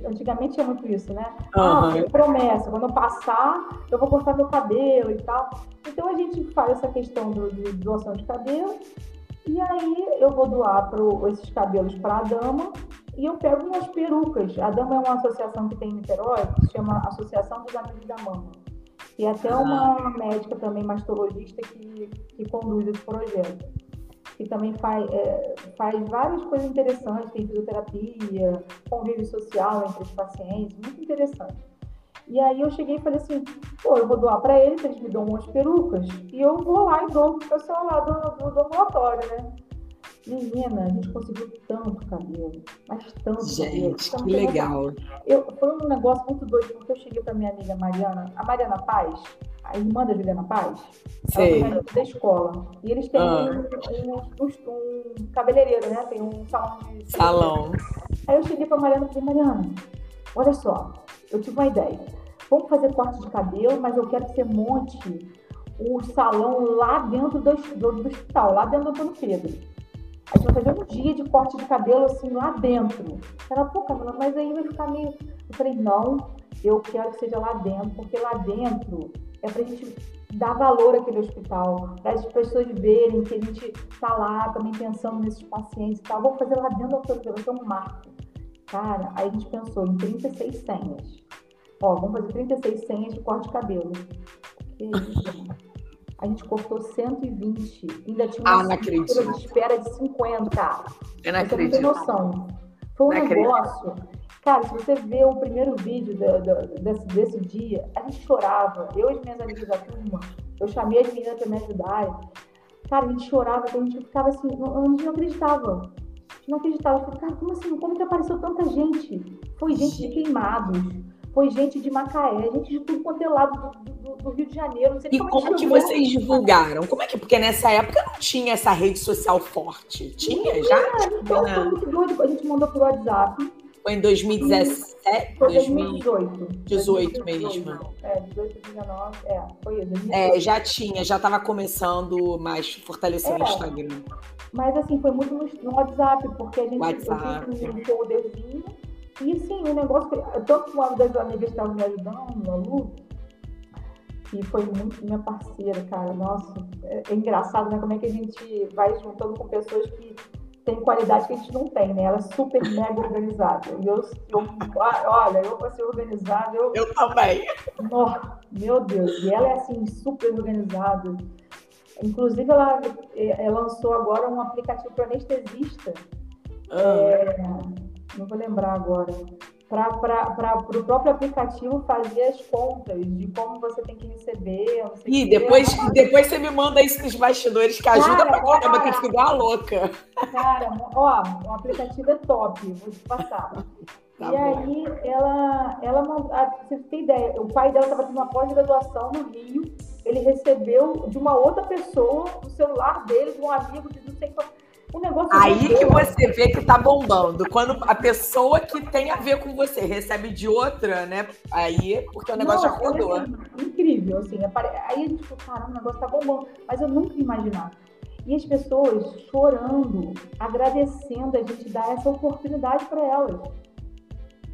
Antigamente tinha muito isso, né? Uhum. Ah, promessa, quando eu passar, eu vou cortar meu cabelo e tal. Então a gente faz essa questão do, de doação de cabelo. E aí eu vou doar pro, esses cabelos para a dama e eu pego umas perucas. A Dama é uma associação que tem em Niterói, que se chama Associação dos Amigos da Mama. E até uma médica também, mastologista, que, que conduz esse projeto. Que também faz, é, faz várias coisas interessantes, tem fisioterapia, convívio social entre os pacientes, muito interessante. E aí eu cheguei e falei assim, pô, eu vou doar para eles, eles me dão umas perucas, e eu vou lá e dou pro pessoal lá do, do, do ambulatório, né? Menina, a gente conseguiu tanto cabelo, mas tanto gente, cabelo. que legal. Eu, foi um negócio muito doido, porque eu cheguei para minha amiga Mariana, a Mariana Paz, a irmã da Juliana Paz, Sei. ela da escola. E eles têm ah. um, um, um, cabeleireiro, né? Tem um salão de. Salão. Aí eu cheguei para Mariana e falei, Mariana, olha só, eu tive uma ideia. Vamos fazer corte de cabelo, mas eu quero que você monte o salão lá dentro do, do, do hospital, lá dentro do Antônio Pedro. A gente vai um dia de corte de cabelo assim lá dentro. Ela, pô, Camila, mas aí vai ficar meio. Eu falei, não, eu quero que seja lá dentro, porque lá dentro é pra gente dar valor àquele hospital, para as pessoas verem que a gente tá lá também pensando nesses pacientes e tal. Vamos fazer lá dentro da vai ser um marco. Cara, aí a gente pensou em 36 senhas. Ó, vamos fazer 36 senhas de corte de cabelo. Que isso, a gente cortou 120. Ainda tinha uma ah, de espera de 50. Eu não acredito. Você não tem noção. Foi um não negócio. Acredito. Cara, se você vê o primeiro vídeo desse, desse dia, a gente chorava. Eu e as minhas amigas da turma, eu chamei as meninas para me ajudarem. Cara, a gente chorava, a gente ficava assim, a gente não acreditava. A gente não acreditava. Eu falei, cara, como assim? Como que apareceu tanta gente? Foi gente de queimados, foi gente de Macaé, gente de tudo quanto é lado do, do, do Rio de Janeiro. e como, como que vocês divulgaram? Como é que, porque nessa época não tinha essa rede social forte. Tinha não, já? Então, foi muito doido. A gente mandou por WhatsApp. Foi em 2017? Foi 2018. 18 mesmo. É, 18, 19, é, foi isso. É, já tinha, já estava começando mais fortalecer é, o Instagram. Mas assim, foi muito no, no WhatsApp, porque a gente WhatsApp. um poderzinho e sim, o negócio. Tanto que uma das amigas estava me ajudando, a Lu, que foi muito minha parceira, cara. Nossa, é, é, engraçado, né? Como é que a gente vai juntando com pessoas que têm qualidade que a gente não tem, né? Ela é super mega organizada. E eu, eu olha, eu para ser organizada, eu. Eu também. Oh, meu Deus, e ela é assim, super organizada. Inclusive, ela, ela é, lançou agora um aplicativo para anestesista. Ah. É, não vou lembrar agora, para o próprio aplicativo fazer as contas de como você tem que receber. E depois, depois você me manda isso nos bastidores, que ajuda cara, pra caramba, que eu fico igual louca. Cara, ó, o aplicativo é top, vou te passar. Tá e bom. aí, ela, ela, você tem ideia, o pai dela estava tendo uma pós-graduação no Rio, ele recebeu de uma outra pessoa, do celular dele, de um amigo de não sei quanto o negócio Aí que você vê que tá bombando. Quando a pessoa que tem a ver com você recebe de outra, né? Aí, porque o negócio Não, já rodou. Assim, incrível, assim. Aí a gente falou, caramba, o negócio tá bombando. Mas eu nunca ia imaginar. E as pessoas chorando, agradecendo a gente dar essa oportunidade para elas.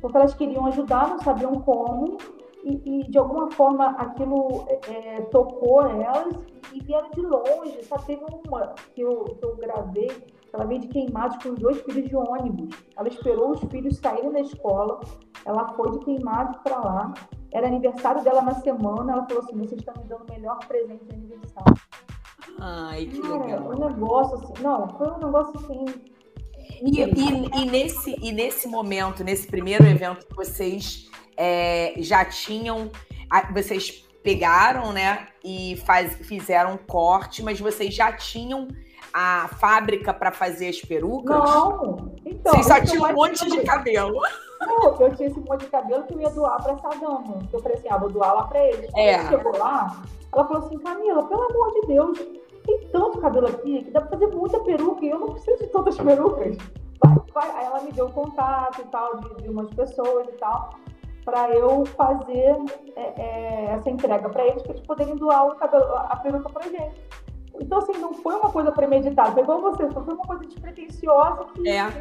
Porque elas queriam ajudar, não sabiam como, e, e de alguma forma aquilo é, tocou elas e vieram de longe. Só teve uma que eu, que eu gravei, ela veio de Queimados com os dois filhos de ônibus. Ela esperou os filhos saírem da escola, ela foi de Queimados para lá. Era aniversário dela na semana, ela falou assim: vocês estão me dando o melhor presente de aniversário. Ai, que Cara, legal. Um negócio assim, não, foi um negócio assim. E, e, e, nesse, e nesse momento, nesse primeiro evento que vocês é, já tinham. Vocês pegaram, né? E faz, fizeram um corte, mas vocês já tinham a fábrica para fazer as perucas? Não. Então, vocês só tinham um monte de cabelo. Não, eu tinha esse monte de cabelo que eu ia doar para essa dama. Eu falei assim, ah, vou doar lá para eles. É. Quando chegou lá, ela falou assim, Camila, pelo amor de Deus, tem tanto cabelo aqui que dá para fazer muita peruca e eu não preciso de tantas perucas. Vai, vai. Aí ela me deu contato e tal de, de umas pessoas e tal para eu fazer é, é, essa entrega para eles, para eles poderem doar o cabelo, a peruca para gente. Então, assim, não foi uma coisa premeditada, igual você, foi uma coisa despretensiosa que. É.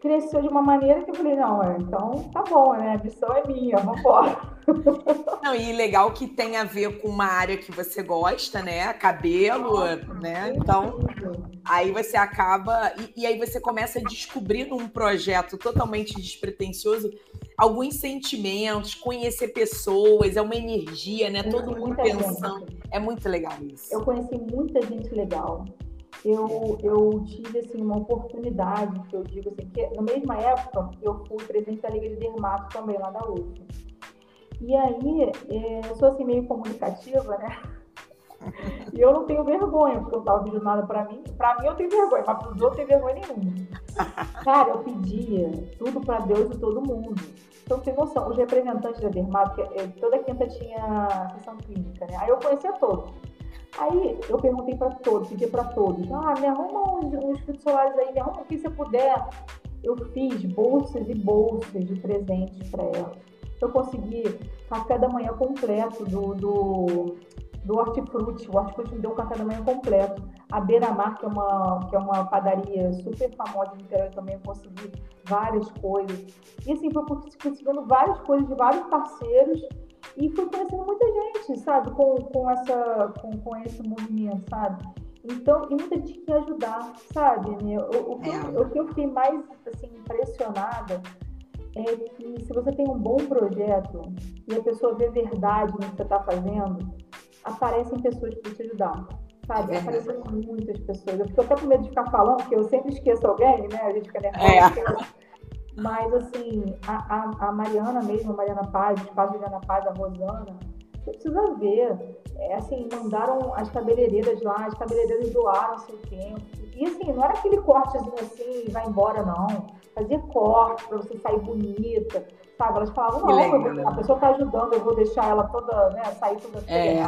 cresceu de uma maneira que eu falei, não, é, então tá bom, né? A missão é minha, vamos embora. Não, e legal que tem a ver com uma área que você gosta, né? Cabelo, Nossa, né? Então, aí você acaba. E, e, aí você começa a descobrir num projeto totalmente despretensioso alguns sentimentos, conhecer pessoas, é uma energia, né? Todo mundo pensando. Gente. É muito legal isso. Eu conheci muita gente legal eu, eu tive assim, uma oportunidade, que eu digo assim, que na mesma época eu fui presidente da Liga de Dermato também lá da UF. E aí, é, eu sou assim meio comunicativa, né? E eu não tenho vergonha, porque eu não estava pedindo nada para mim. Para mim eu tenho vergonha, mas para os outros eu tenho vergonha nenhuma. Cara, eu pedia tudo para Deus e todo mundo. Então, tem noção, os representantes da Dermato, é, toda quinta tinha sessão clínica, né? Aí eu conhecia todos. Aí eu perguntei para todos, pedi para todos, ah, me arruma uns, uns filtros solares aí, me arruma o que você puder. Eu fiz bolsas e bolsas de presentes para elas. Eu consegui café da manhã completo do, do, do Hortifruti. O Hortifruti me deu um café da manhã completo. A Beira-Mar, que, é uma, que é uma padaria super famosa no interior, também consegui várias coisas. E assim, foi conseguindo várias coisas de vários parceiros e fui conhecendo muita gente, sabe, com, com, essa, com, com esse movimento, sabe? Então, e muita gente que ajudar, sabe? Né? O, o, que, é. o que eu fiquei mais assim, impressionada é que se você tem um bom projeto e a pessoa vê verdade no que você está fazendo, aparecem pessoas para te ajudar. Sabe? É Apareceram muitas pessoas. Eu fico até com medo de ficar falando, porque eu sempre esqueço alguém, né? A gente fica nervosa. É. Mas, assim, a, a, a Mariana mesmo, a Mariana Paz, o espaço de Mariana Paz, a Rosana, você precisa ver. É, assim, mandaram as cabeleireiras lá, as cabeleireiras doaram seu tempo. E, assim, não era aquele cortezinho assim vai embora, não. Fazia corte para você sair bonita, sabe? Elas falavam, não, a pessoa tá ajudando, eu vou deixar ela toda, né, sair toda é.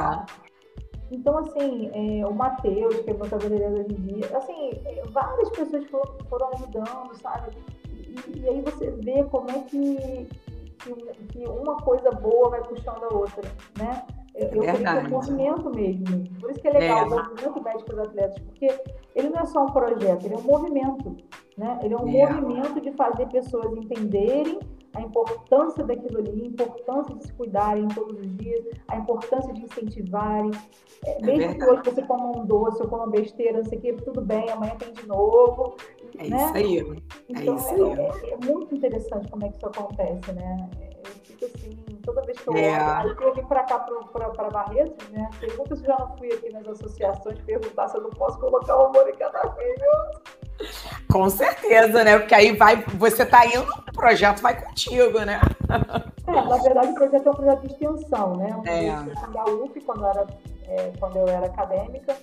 Então, assim, é, o Matheus, que é meu cabeleireiro hoje em dia, assim, várias pessoas foram, foram ajudando, sabe? E, aí você vê como é que, que, que, uma coisa boa vai puxando a outra, né? Eu, eu creio que é um movimento mesmo. Por isso que é legal é. o movimento médico dos atletas, porque ele não é só um projeto, ele é um movimento. Né? Ele é um é. movimento de fazer pessoas entenderem a importância daquilo ali, a importância de se cuidarem todos os dias, a importância de incentivarem. É, é mesmo que hoje você coma um doce ou coma besteira, não sei o quê, tudo bem, amanhã tem de novo. É né? isso aí. É então, isso aí. É, é, muito interessante como é que isso acontece, né? Eu fico assim, toda vez que eu é. olho, eu vim para cá, para Barretos, né? Pergunta se já não fui aqui nas associações perguntar se eu não posso colocar o amor em cada filho. Com certeza, né? Porque aí vai, você tá indo, o projeto vai contigo, né? É, na verdade, o projeto é um projeto de extensão, né? Um é. da UF, quando, era, é, quando eu era acadêmica,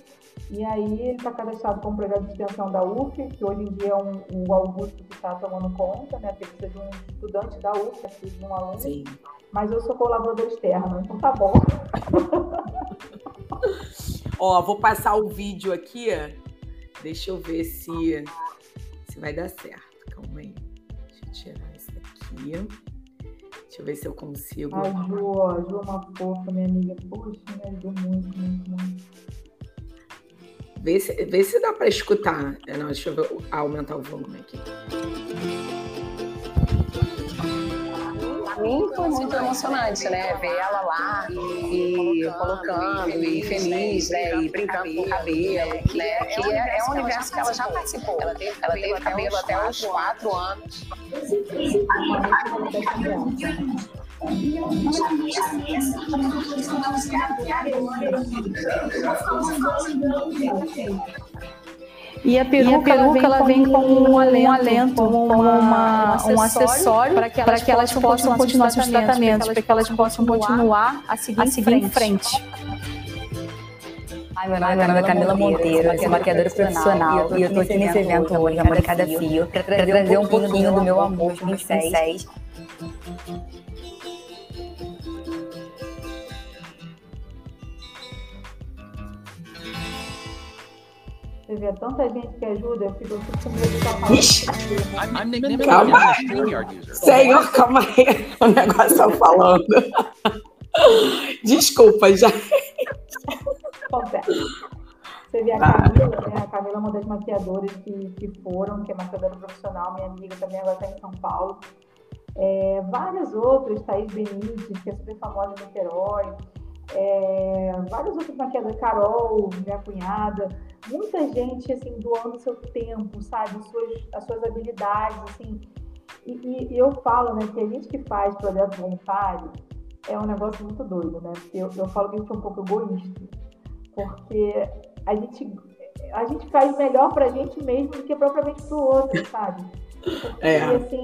e aí ele está cadastrado como projeto de extensão da UF, que hoje em dia é um, o Augusto que está tomando conta, né? Porque precisa de um estudante da UF, de um aluno. Sim. Mas eu sou colaborador externo, então tá bom. Ó, vou passar o vídeo aqui. Deixa eu ver se, se vai dar certo. Calma aí. Deixa eu tirar isso aqui. Deixa eu ver se eu consigo. A Ju, a Ju é uma fofa, minha amiga. Poxa, me ajudou muito, muito, muito. Vê se, vê se dá para escutar. É, não, deixa eu aumentar o volume aqui. Para mim foi muito emocionante, né? Ver ela lá e colocando, e feliz, né? E brincando com o cabelo, né? Que é, é um universo que ela já participou. Ela teve, ela teve cabelo até uns quatro anos. E a peruca, e a peruca ela vem, com um alento, um, alento, como uma, um acessório para que elas, que elas possam continuar seus tratamentos, para que elas possam continuar a seguir, a seguir em frente. Ai, meu nome, meu nome é Camila Monteiro, eu sou maquiadora profissional. e eu estou aqui nesse evento hoje, Amor Cada Fio, para trazer um pouquinho do meu amor de pincéis Você vê tanta gente que ajuda, eu fico, com medo de estar falando. Calma. Senhor, calma aí. O negócio tá falando. Desculpa, já. Você vê a Camila, né? A Camila é uma das maquiadoras que, que foram, que é maquiadora profissional, minha amiga também agora está em São Paulo. É, várias outras, Thaís Benítez, que é super famosa em Niterói. É, várias outras maquiadoras, Carol, minha cunhada, muita gente assim doando seu tempo, sabe, as suas, as suas habilidades, assim. E, e, e eu falo, né, que a gente que faz projeto voluntário é um negócio muito doido, né? Porque eu, eu falo que a gente é um pouco egoísta, porque a gente a gente faz melhor pra gente mesmo do que propriamente pro outro, sabe? Porque, é. assim,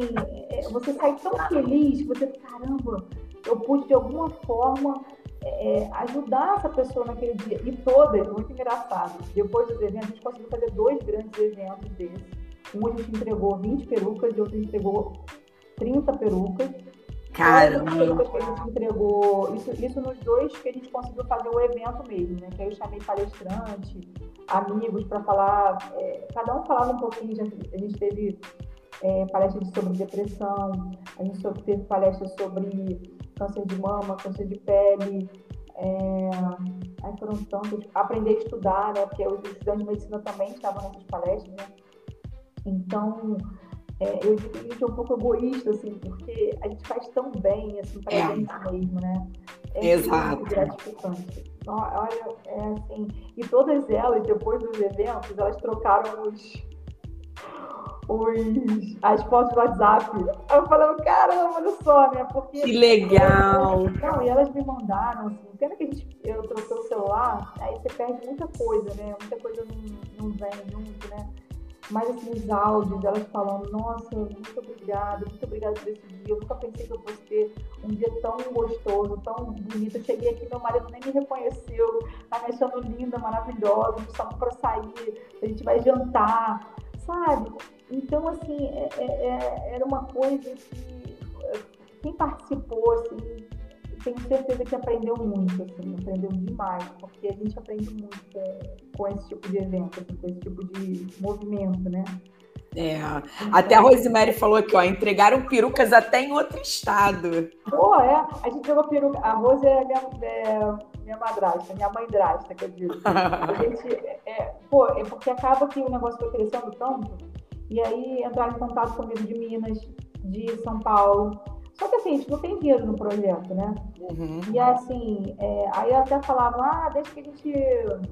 é, você sai tão feliz, você, caramba, eu pude de alguma forma é, ajudar essa pessoa naquele dia. E todas, muito engraçado. Depois dos eventos, a gente conseguiu fazer dois grandes eventos desses. Um a gente entregou 20 perucas e outro a gente entregou 30 perucas. Caramba! Que a gente entregou, isso, isso nos dois que a gente conseguiu fazer o evento mesmo, né? Que aí eu chamei palestrante, amigos para falar, é, cada um falava um pouquinho, a gente teve é, palestras sobre depressão, a gente teve palestras sobre câncer de mama, câncer de pele, é, aí foram tantos, aprender a estudar, né, porque os estudantes de medicina também estavam nessas palestras, né, então é, eu digo que é um pouco egoísta, assim, porque a gente faz tão bem, assim, pra é. gente mesmo, né, é Exato. muito gratificante. Olha, é assim, e todas elas, depois dos eventos, elas trocaram os os, as fotos do WhatsApp. Eu falei, caramba, olha só, né? Porque. Que legal! Não, e elas me mandaram, assim, pena que a gente, eu troquei o celular, aí você perde muita coisa, né? Muita coisa não, não vem junto, né? Mas assim, os áudios delas falando, nossa, muito obrigada, muito obrigada por esse dia. Eu nunca pensei que eu fosse ter um dia tão gostoso, tão bonito. Eu cheguei aqui, meu marido nem me reconheceu, tá me achando linda, maravilhosa, só para sair, a gente vai jantar, sabe? Então, assim, é, é, é, era uma coisa que quem participou, assim, tenho certeza que aprendeu muito, assim, aprendeu demais, porque a gente aprende muito com, com esse tipo de evento, assim, com esse tipo de movimento, né? É, então, até a Rosemary falou aqui, ó, entregaram perucas até em outro estado. Pô, é, a gente pegou peruca, a Rose é minha, é, minha madrasta, minha mãe drasta, que eu digo. A gente, é, pô, é porque acaba que o negócio foi crescendo tanto, e aí entraram em contato comigo de Minas, de São Paulo. Só que assim, a gente não tem dinheiro no projeto, né? Uhum. E assim, é, aí eu até falava, ah, deixa que a gente,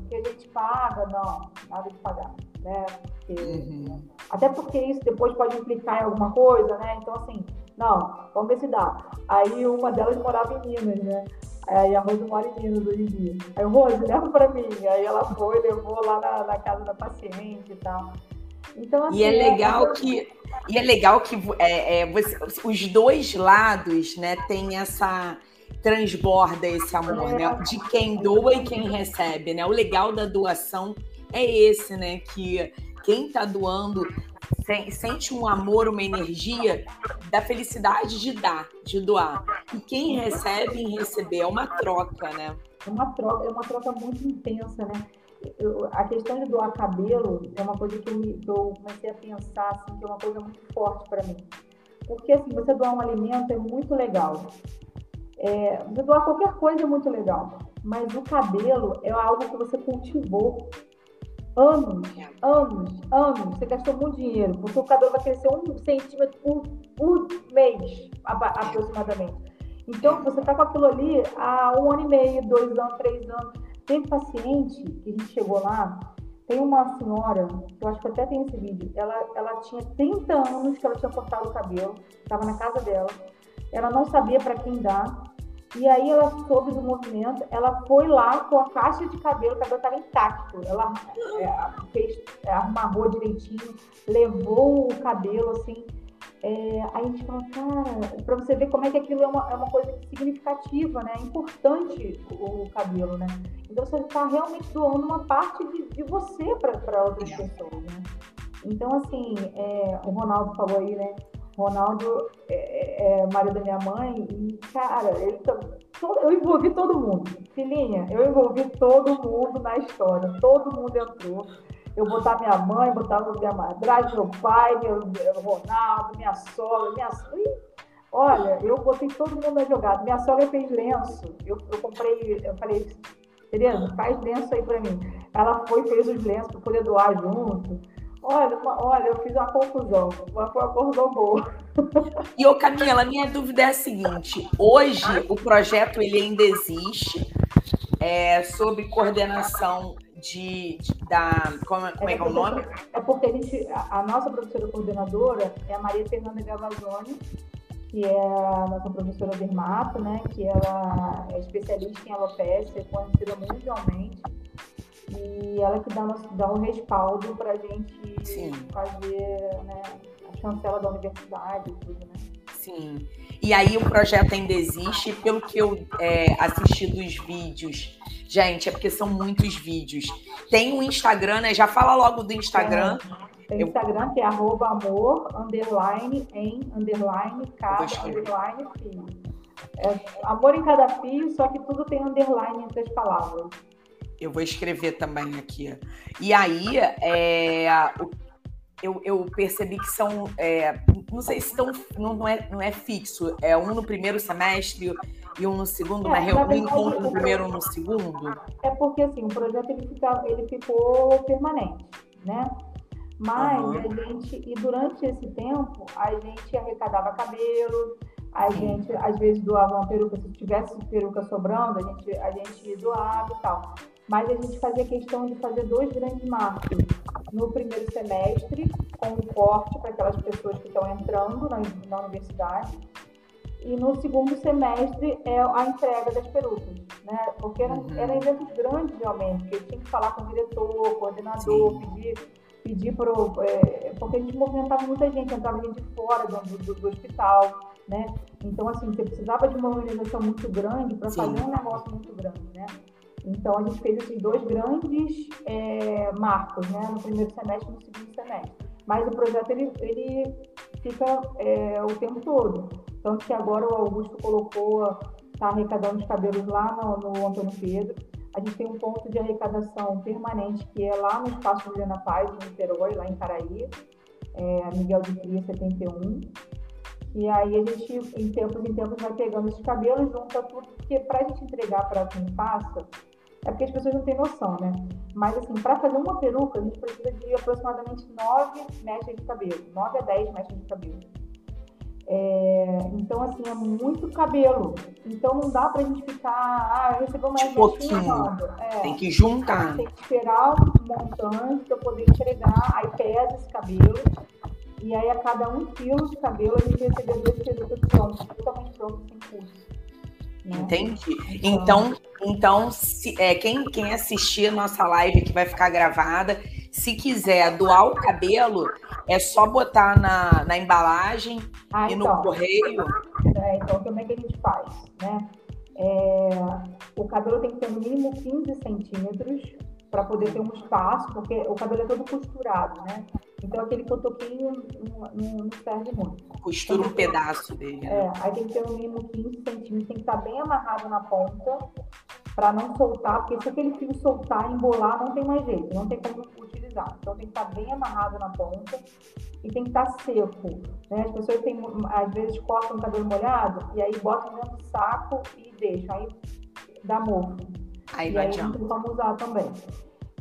que a gente paga. Não, nada de pagar, né? Porque, uhum. Até porque isso depois pode implicar em alguma coisa, né? Então assim, não, vamos ver se dá. Aí uma delas morava em Minas, né? Aí a Rose mora em Minas hoje em dia. Aí, Rose, leva pra mim. Aí ela foi, levou lá na, na casa da paciente e tal. Então, assim, e é assim, legal é... que e é legal que é, é, você, os dois lados, né, tem essa transborda esse amor, né, de quem doa e quem recebe, né? O legal da doação é esse, né, que quem está doando sente um amor, uma energia da felicidade de dar, de doar. E quem recebe em receber é uma troca, né? É uma troca, é uma troca muito intensa, né? Eu, a questão de doar cabelo é uma coisa que eu, me, que eu comecei a pensar, assim, que é uma coisa muito forte para mim. Porque, assim, você doar um alimento é muito legal. É, você doar qualquer coisa é muito legal. Mas o cabelo é algo que você cultivou anos, anos, anos. Você gastou muito dinheiro, porque o cabelo vai crescer um centímetro por, por mês, aproximadamente. Então, você está com aquilo ali há um ano e meio, dois anos, três anos. Tem paciente que a gente chegou lá, tem uma senhora, eu acho que até tem esse vídeo, ela, ela tinha 30 anos que ela tinha cortado o cabelo, estava na casa dela, ela não sabia para quem dar, e aí ela soube do movimento, ela foi lá com a caixa de cabelo, o cabelo estava intacto, ela é, fez, é, amarrou direitinho, levou o cabelo assim, é, aí a gente fala, cara, para você ver como é que aquilo é uma, é uma coisa significativa, né? É importante o, o cabelo, né? Então você está realmente doando uma parte de, de você para outras pessoas, né? Então, assim, é, o Ronaldo falou aí, né? Ronaldo é, é, é marido da minha mãe e, cara, ele tá, eu envolvi todo mundo. Filhinha, eu envolvi todo mundo na história. Todo mundo entrou eu botar minha mãe, botar minha madrasta, meu pai, meu, meu Ronaldo, minha sogra, minha. Olha, eu botei todo mundo na jogada. Minha sogra fez lenço. Eu, eu comprei, eu falei, Tereza, faz lenço aí pra mim. ela foi fez os lenços para poder doar junto. Olha, olha, eu fiz uma confusão, foi uma confusão boa. E, ô Camila, minha dúvida é a seguinte: hoje o projeto ele ainda existe é, sob coordenação de, de da. Como, como é, é que é o nome? É porque a, gente, a, a nossa professora coordenadora é a Maria Fernanda Gavazoni, que é a nossa professora dermato, né? Que ela é especialista em alopecia, conhecida mundialmente. E ela que dá, nosso, dá um respaldo para a gente Sim. fazer né, a chancela da universidade e tudo, né? Sim. E aí o projeto ainda existe, pelo que eu é, assisti dos vídeos. Gente, é porque são muitos vídeos. Tem o um Instagram, né? Já fala logo do Instagram. Tem o Instagram que é arroba amor, underline, em, underline, cada, underline, fio. É, amor em cada fio, só que tudo tem underline entre as palavras. Eu vou escrever também aqui. E aí, é, eu, eu, percebi que são. É, não sei se estão. Não, não, é, não é fixo. É um no primeiro semestre e um no segundo, é, um encontro no primeiro um no segundo? É porque assim, o projeto ele, fica, ele ficou permanente, né? Mas uhum. a gente, e durante esse tempo, a gente arrecadava cabelo, a gente às vezes doava uma peruca, se tivesse peruca sobrando, a gente, a gente doava e tal mas a gente fazia questão de fazer dois grandes marcos. No primeiro semestre, com um corte para aquelas pessoas que estão entrando na, na universidade, e no segundo semestre é a entrega das perucas, né? Porque eram, uhum. eram eventos grandes realmente, porque tinha que falar com o diretor, coordenador, Sim. pedir, pedir para é, porque a gente movimentava muita gente, entrava gente fora do, do, do hospital, né? Então, assim, você precisava de uma organização muito grande para fazer um negócio muito grande, né? Então, a gente fez esses dois grandes é, marcos, né? No primeiro semestre e no segundo semestre. Mas o projeto, ele, ele fica é, o tempo todo. Tanto que agora o Augusto colocou, está arrecadando os cabelos lá no, no Antônio Pedro. A gente tem um ponto de arrecadação permanente, que é lá no Espaço Juliana Paz, em Niterói, lá em Caraí, é, Miguel de Cria 71. E aí a gente, em tempos em tempos, vai pegando esses cabelos, junta tudo, porque para a gente entregar para quem passa, é porque as pessoas não têm noção, né? Mas, assim, para fazer uma peruca, a gente precisa de aproximadamente 9 mechas de cabelo, 9 a 10 mechas de cabelo. É, então, assim, é muito cabelo. Então, não dá pra gente ficar, ah, recebeu mais pouquinho. É, tem que juntar. Tem que esperar um montante para poder entregar, aí pesa esse cabelo. E aí, a cada um quilo de cabelo, a gente recebe dois perucas prontos, totalmente prontos, sem custo. Entendi. Então, então se, é, quem, quem assistir a nossa live que vai ficar gravada, se quiser doar o cabelo, é só botar na, na embalagem ah, e então, no correio. É, então, como é que a gente faz? Né? É, o cabelo tem que ter no mínimo 15 centímetros para poder ter um espaço, porque o cabelo é todo costurado, né? Então aquele cotoquinho não, não, não serve muito. Costura um pedaço dele. Né? É, aí tem que ter no mínimo 15 centímetros, tem que estar bem amarrado na ponta para não soltar, porque se aquele fio soltar, embolar, não tem mais jeito, não tem como utilizar. Então tem que estar bem amarrado na ponta e tem que estar seco. Né? As pessoas têm, às vezes cortam o cabelo molhado e aí botam dentro do saco e deixam, aí dá mofo. Aí e aí não tem como usar também.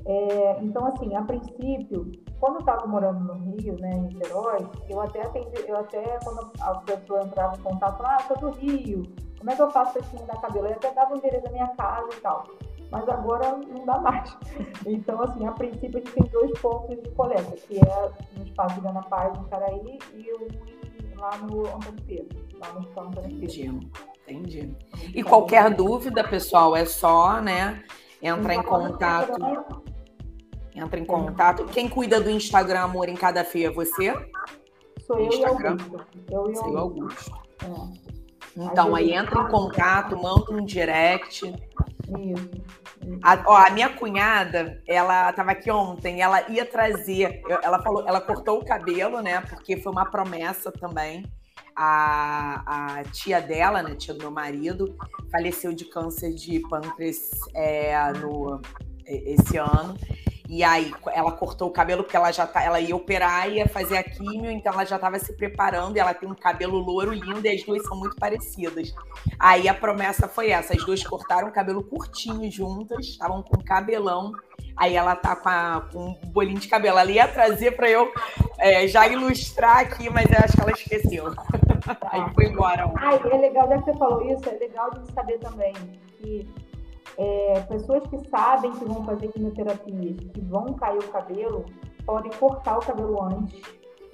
É, então, assim, a princípio, quando eu estava morando no Rio, né, em Niterói, eu até atendi, eu até, quando a pessoa entrava em contato, ah, sou do Rio, como é que eu faço para te da cabelo? Eu até dava o endereço da minha casa e tal. Mas agora não dá mais. Então, assim, a princípio a gente tem dois pontos de coleta, que é no espaço de Ana Paz, em Caraí, e um lá no Antônio Pedro, lá no espaço Antônio Pedro. Entendi. Entendi. E qualquer dúvida, pessoal, é só, né, entrar em contato entra em contato. Quem cuida do Instagram Amor em Cada Feia é você? Sou eu Instagram. e Augusto. Eu e Augusto. Augusto. É. Então, aí entra em contato, manda um direct. Isso. A, ó, a minha cunhada, ela estava aqui ontem, ela ia trazer, ela falou, ela cortou o cabelo, né? Porque foi uma promessa também. A, a tia dela, né, tia do meu marido, faleceu de câncer de pâncreas é, no, esse ano. E aí ela cortou o cabelo porque ela já tá, ela ia operar, ia fazer a químio, então ela já estava se preparando, ela tem um cabelo louro lindo e as duas são muito parecidas. Aí a promessa foi essa, as duas cortaram o cabelo curtinho juntas, estavam com cabelão, Aí ela tá com, a, com um bolinho de cabelo. Ela ia trazer para eu é, já ilustrar aqui, mas eu acho que ela esqueceu. Aí foi embora. Ai, é legal, já que você falou isso, é legal de saber também que é, pessoas que sabem que vão fazer quimioterapia, que vão cair o cabelo, podem cortar o cabelo antes.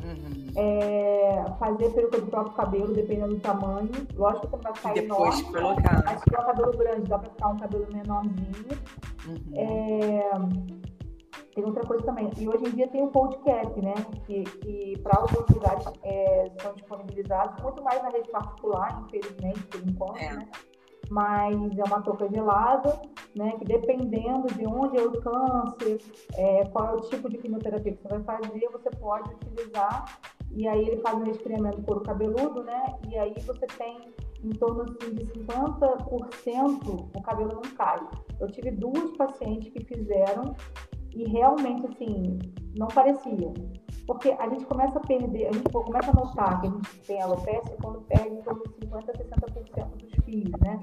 Uhum. É, fazer peruca do próprio cabelo, dependendo do tamanho. Lógico que não vai ficar Depois enorme. Colocar. Mas se tiver um cabelo grande, dá para ficar um cabelo menorzinho. Uhum. É, tem outra coisa também. E hoje em dia tem o podcast, né? Que, que para algumas lugares é, são disponibilizados, muito mais na rede particular, infelizmente, por enquanto, é. né? Mas é uma touca gelada, né? Que dependendo de onde é o câncer, é, qual é o tipo de quimioterapia que você vai fazer, você pode utilizar. E aí ele faz um resfriamento couro cabeludo, né? E aí você tem em torno assim, de 50% o cabelo não cai. Eu tive duas pacientes que fizeram e realmente assim não parecia. Porque a gente começa a perder, a gente começa a notar que a gente tem alopecia quando perde em torno de 50% a 60% dos né?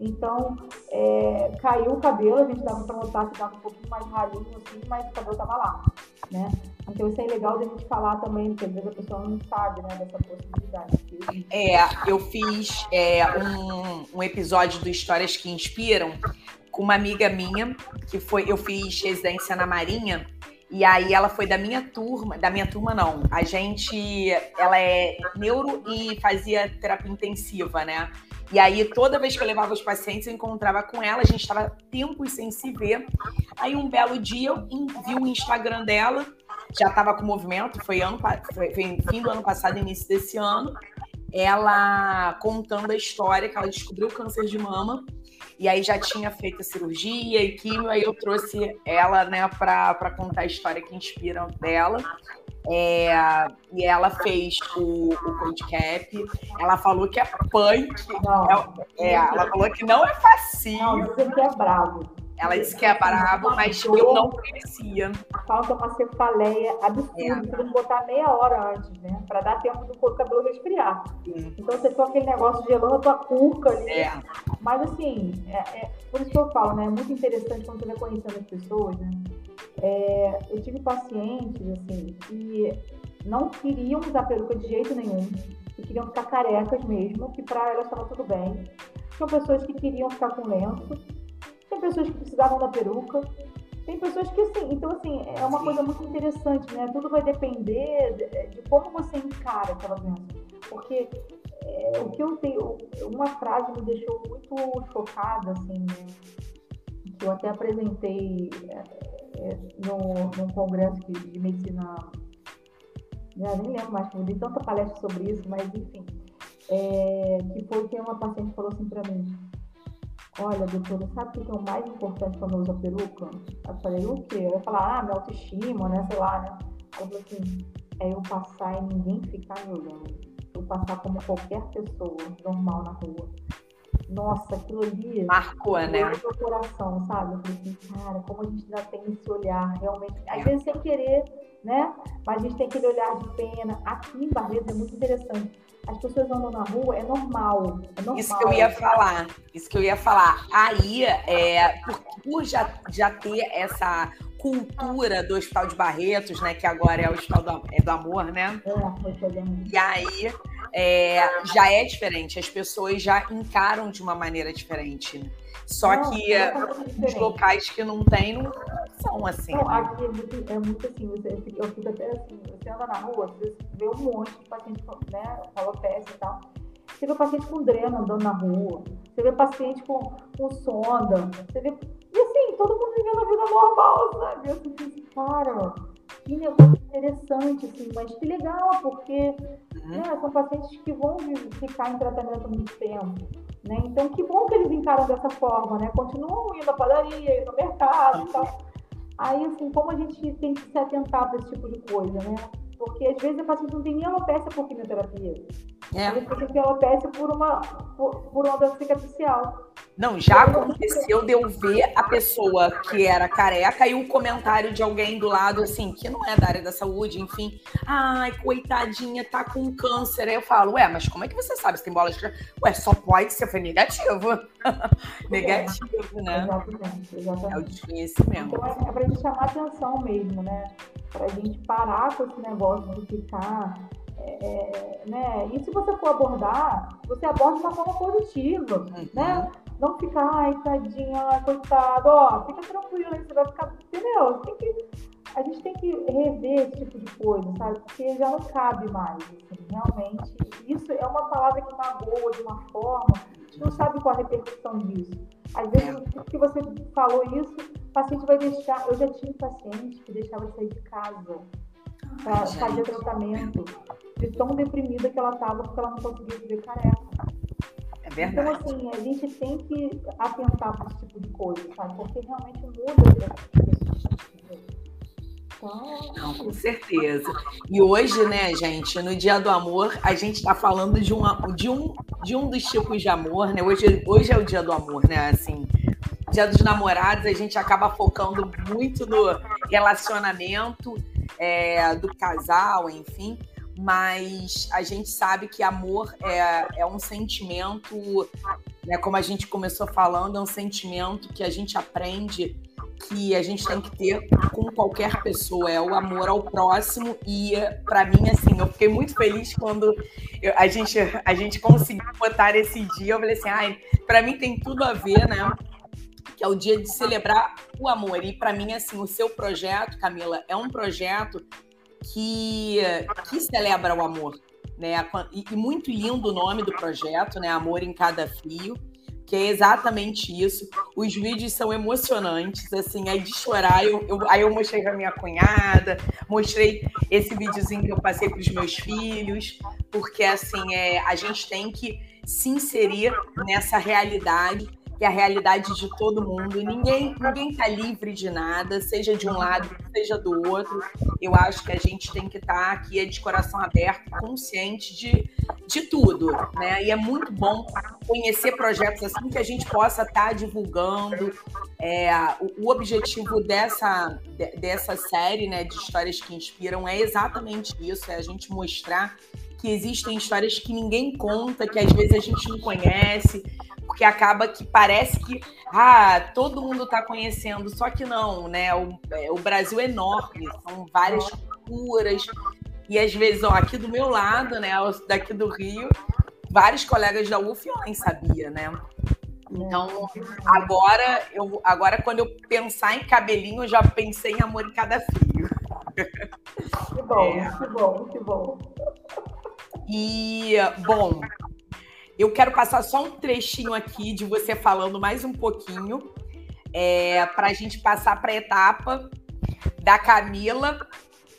Então, é, caiu o cabelo, a gente dava para notar que estava um pouquinho mais ralinho assim, mas o cabelo estava lá, né? Então isso é legal da gente falar também, porque às vezes a pessoa não sabe, né, dessa possibilidade. É, eu fiz é, um, um episódio do Histórias que Inspiram com uma amiga minha, que foi, eu fiz residência na Marinha, e aí ela foi da minha turma, da minha turma não. A gente, ela é neuro e fazia terapia intensiva, né? E aí toda vez que eu levava os pacientes, eu encontrava com ela, a gente estava tempos sem se ver. Aí um belo dia eu vi o Instagram dela, já estava com movimento, foi ano foi, foi fim do ano passado, início desse ano. Ela contando a história que ela descobriu o câncer de mama e aí já tinha feito a cirurgia e químio, aí eu trouxe ela, né, para contar a história que inspira dela. É, e ela fez o, o Code Cap. Ela falou que é punk. Não, é, é, ela falou que não é facinho. Não, você que é bravo. Ela disse que é brabo, mas eu não conhecia. Que é uma cefaleia absurda, é. você tem que botar meia hora antes, né? Pra dar tempo do corpo cabelo resfriar. Sim. Então você ficou aquele negócio gelando a tua cuca ali. É. Mas assim, é, é, por isso que eu falo, né? É muito interessante quando você vai conhecendo as pessoas, né? É, eu tive pacientes, assim, que não queriam usar peruca de jeito nenhum, que queriam ficar carecas mesmo, que para elas estava tudo bem. São pessoas que queriam ficar com lenço tem pessoas que precisavam da peruca, tem pessoas que sim. Então, assim, é uma coisa muito interessante, né? Tudo vai depender de, de como você encara aquela doença. Porque é, o que eu tenho, uma frase me deixou muito chocada, assim, né? que eu até apresentei é, é, no, no congresso de, de medicina, já nem lembro mais, eu dei tanta palestra sobre isso, mas enfim, é, que foi que uma paciente falou assim para mim, Olha, doutora, sabe o que é o mais importante quando eu uso a peruca? Eu falei, o quê? Eu ia falar, ah, minha autoestima, né? Sei lá, né? Eu falei assim, é eu passar e ninguém ficar me olhando. Eu passar como qualquer pessoa normal na rua. Nossa, aquilo ali. Marcou, né? meu coração, sabe? Eu falei assim, cara, como a gente ainda tem esse olhar, realmente. Às é. vezes sem querer, né? Mas a gente tem aquele olhar de pena. Aqui em Barreto é muito interessante as pessoas andam na rua, é normal, é normal. Isso que eu ia falar, isso que eu ia falar. Aí, é, por, já, já ter essa cultura do Hospital de Barretos, né, que agora é o Hospital do, é do Amor, né? É, e aí é, já é diferente, as pessoas já encaram de uma maneira diferente. Né? Só não, que é os locais que não tem não são assim. Não, aqui é muito, é muito assim, você, eu fico até assim, você anda na rua, você vê um monte de paciente né, alopecia e tal. Você vê paciente com dreno andando na rua, você vê paciente com, com sonda, você vê. E assim, todo mundo vivendo a vida normal, sabe? Eu fico cara, que negócio interessante, assim, mas que legal, porque uhum. né, são pacientes que vão ficar em tratamento muito tempo. Né? Então, que bom que eles encaram dessa forma, né? Continuam indo à padaria, indo ao mercado e tal. Aí, assim, como a gente tem que se atentar para esse tipo de coisa, né? Porque às vezes a paciente não tem nem alopecia por quimioterapia. É. Às vezes tem alopecia por uma, por, por uma doença cicatricial. Não, já aconteceu de eu ver a pessoa que era careca e o um comentário de alguém do lado, assim, que não é da área da saúde, enfim. Ai, coitadinha, tá com câncer. Aí eu falo, ué, mas como é que você sabe se tem bola de Ué, só pode ser, foi negativo. negativo, né? Exatamente, exatamente. É o desconhecimento. Então é, é pra gente chamar atenção mesmo, né? Pra gente parar com esse negócio de ficar é, né? E se você for abordar, você aborda de uma forma positiva, uhum. né? Não ficar, ai, tadinha, coitado, ó, fica tranquilo, você vai ficar, entendeu? Tem que, a gente tem que rever esse tipo de coisa, sabe? Porque já não cabe mais, assim, realmente. Isso é uma palavra que magoa de uma forma, a gente não sabe qual a repercussão disso. Às vezes, porque você falou isso, o paciente vai deixar. Eu já tive paciente que deixava de sair de casa para fazer tratamento, de tão deprimida que ela estava porque ela não conseguia viver careca. É verdade. Então, assim, a gente tem que atentar para esse tipo de coisa, sabe? Porque realmente muda então, não, com certeza. E hoje, né, gente, no Dia do Amor, a gente está falando de, uma, de, um, de um dos tipos de amor, né? Hoje, hoje é o Dia do Amor, né? Assim, Dia dos Namorados, a gente acaba focando muito no relacionamento é, do casal, enfim mas a gente sabe que amor é, é um sentimento, né, como a gente começou falando, é um sentimento que a gente aprende que a gente tem que ter com qualquer pessoa, é o amor ao próximo e para mim assim, eu fiquei muito feliz quando eu, a gente a gente conseguiu botar esse dia, eu falei assim, ai, para mim tem tudo a ver, né? Que é o dia de celebrar o amor. E para mim assim, o seu projeto, Camila, é um projeto que, que celebra o amor. Né? E, e, muito lindo o nome do projeto, né? Amor em Cada Fio, que é exatamente isso. Os vídeos são emocionantes, assim, aí de chorar. Eu, eu aí eu mostrei pra minha cunhada, mostrei esse videozinho que eu passei para os meus filhos, porque assim, é, a gente tem que se inserir nessa realidade que é a realidade de todo mundo. Ninguém ninguém está livre de nada, seja de um lado, seja do outro. Eu acho que a gente tem que estar tá aqui de coração aberto, consciente de, de tudo, né? E é muito bom conhecer projetos assim que a gente possa estar tá divulgando. É, o, o, objetivo dessa, dessa série, né, de histórias que inspiram é exatamente isso, é a gente mostrar que existem histórias que ninguém conta, que às vezes a gente não conhece, porque acaba que parece que ah, todo mundo está conhecendo, só que não, né? O, é, o Brasil é enorme, são várias culturas, e às vezes, ó, aqui do meu lado, né, daqui do Rio, vários colegas da UF eu nem sabia, né? Então, agora, eu, agora quando eu pensar em cabelinho, eu já pensei em amor em cada fio. Que bom, é. que bom, que bom. E, bom, eu quero passar só um trechinho aqui de você falando mais um pouquinho, é, para a gente passar para a etapa da Camila,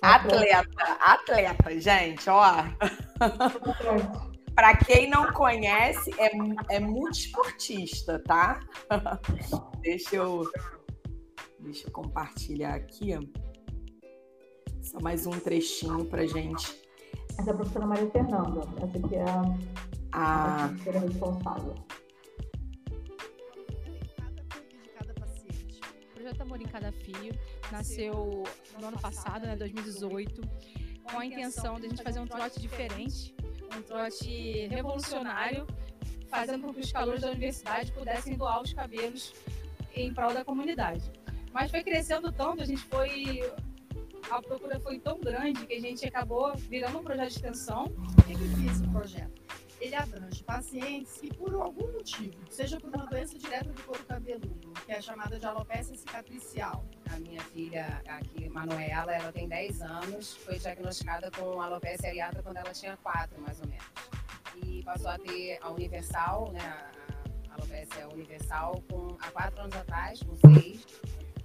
atleta. Atleta, gente, ó. para quem não conhece, é, é multiesportista, tá? deixa eu, deixa eu compartilhar aqui. Só mais um trechinho para gente. Essa é a professora Maria Fernanda. Essa aqui é a a ser responsável. O projeto Amor em Cada Fio nasceu no ano passado, né, 2018, com a intenção de a gente fazer um trote diferente, um trote revolucionário, fazendo com que os calores da universidade pudessem doar os cabelos em prol da comunidade. Mas foi crescendo tanto, a gente foi a procura foi tão grande que a gente acabou virando um projeto de extensão. O que, que esse projeto? Ele abrange pacientes que, por algum motivo, seja por uma doença direta do couro cabeludo, que é chamada de alopecia cicatricial. A minha filha, aqui, Manuela, ela tem 10 anos, foi diagnosticada com alopecia areata quando ela tinha 4, mais ou menos. E passou a ter a universal, né, a alopecia universal, com, há 4 anos atrás, com 6.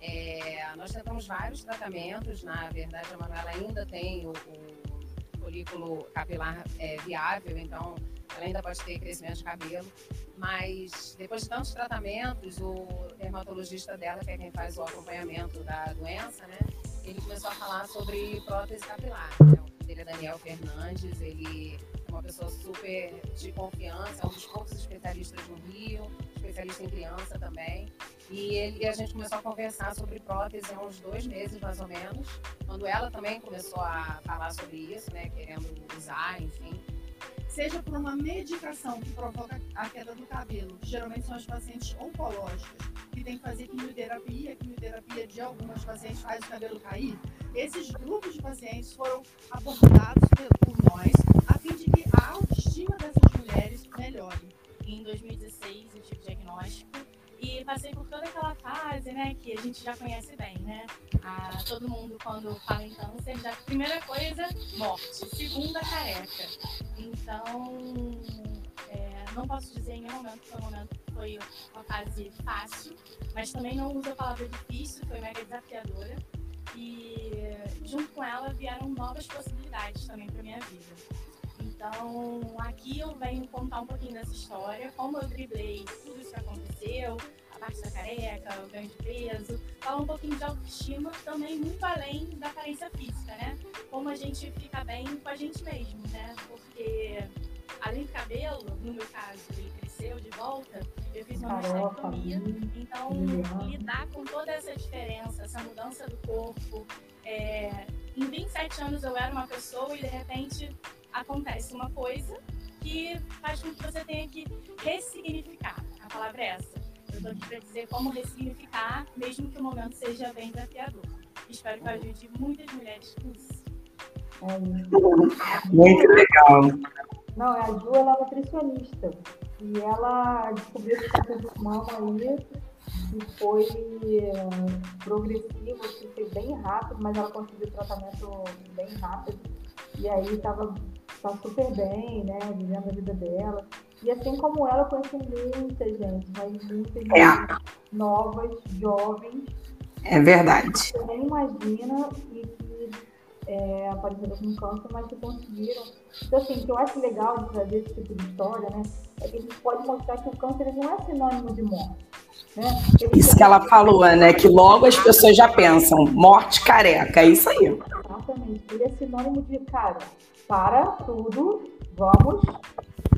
É, nós tentamos vários tratamentos, na verdade, a Manuela ainda tem o, o folículo capilar é, viável, então ela ainda pode ter crescimento de cabelo, mas depois de tantos tratamentos, o dermatologista dela, que é quem faz o acompanhamento da doença, né, ele começou a falar sobre prótese capilar. Né? O é Daniel Fernandes, ele é uma pessoa super de confiança, é um dos poucos especialistas no Rio, especialista em criança também. E, ele, a gente começou a conversar sobre prótese há uns dois meses, mais ou menos, quando ela também começou a falar sobre isso, né, querendo usar, enfim. Seja por uma medicação que provoca a queda do cabelo, geralmente são as pacientes oncológicas, que tem que fazer quimioterapia, quimioterapia de algumas pacientes faz o cabelo cair. Esses grupos de pacientes foram abordados por nós, a fim de que a autoestima dessas mulheres melhore. Em 2016 eu tive e passei por toda aquela fase, né, que a gente já conhece bem, né? Ah, todo mundo quando fala em câncer, já primeira coisa, morte, segunda careca. Então, é, não posso dizer em nenhum momento que foi um momento foi uma fase fácil, mas também não uso a palavra difícil, foi mega desafiadora. E junto com ela vieram novas possibilidades também para minha vida. Então, aqui eu venho contar um pouquinho dessa história, como eu driblei tudo isso que aconteceu, a parte da careca, o ganho de peso, falar um pouquinho de autoestima também muito além da aparência física, né? Como a gente fica bem com a gente mesmo, né? Porque além do cabelo, no meu caso, ele cresceu de volta, eu fiz uma mastectomia. Então, lidar com toda essa diferença, essa mudança do corpo. É... Em 27 anos eu era uma pessoa e de repente acontece uma coisa que faz com que você tenha que ressignificar. A palavra é essa. Eu estou aqui para dizer como ressignificar, mesmo que o momento seja bem desafiador. Espero que ajude muitas mulheres com isso. É Muito legal. Não, a Ju ela é nutricionista. E ela descobriu esse câncer de mama aí e foi uh, progressivo, assim, foi bem rápido, mas ela conseguiu o tratamento bem rápido. E aí estava tá super bem, né? Vivendo a vida dela. E assim como ela, conhece muita gente, mas muitas é. novas, jovens. É verdade. Você nem imagina e que é, apareceram com câncer, mas que conseguiram. Então, assim, o que eu acho legal de trazer esse tipo de história, né? É que a gente pode mostrar que o câncer não é sinônimo de morte. Né? Isso que ela falou, né? Que logo as pessoas já pensam, morte careca, é isso aí. Exatamente. Ele é sinônimo de, cara, para tudo, vamos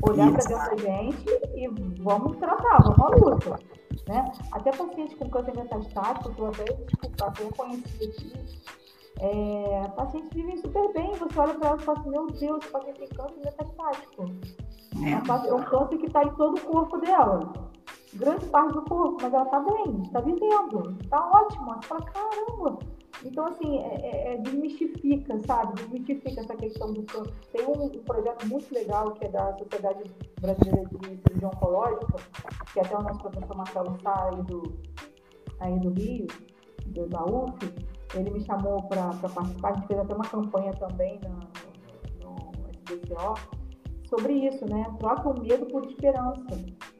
olhar para dentro da gente e vamos tratar, vamos à luta. Né? Até pacientes com câncer metastático, que eu até, desculpa, até conheci aqui, é, pacientes vivem super bem, você olha para elas e fala assim, meu Deus, esse paciente tem câncer metastático. É, é um câncer que está em todo o corpo dela. Grande parte do corpo, mas ela está bem, está vivendo, está ótima. Você fala, caramba, então, assim, é, é, é, desmistifica, sabe? Desmistifica essa questão do câncer. Tem um, um, projeto muito legal que é da Sociedade Brasileira de Cirurgia Oncológica, que até o nosso professor Marcelo Sá aí do, aí do Rio, do, da UF, ele me chamou para participar. A gente fez até uma campanha também no, no, no SBCO sobre isso, né? Troca o medo por esperança,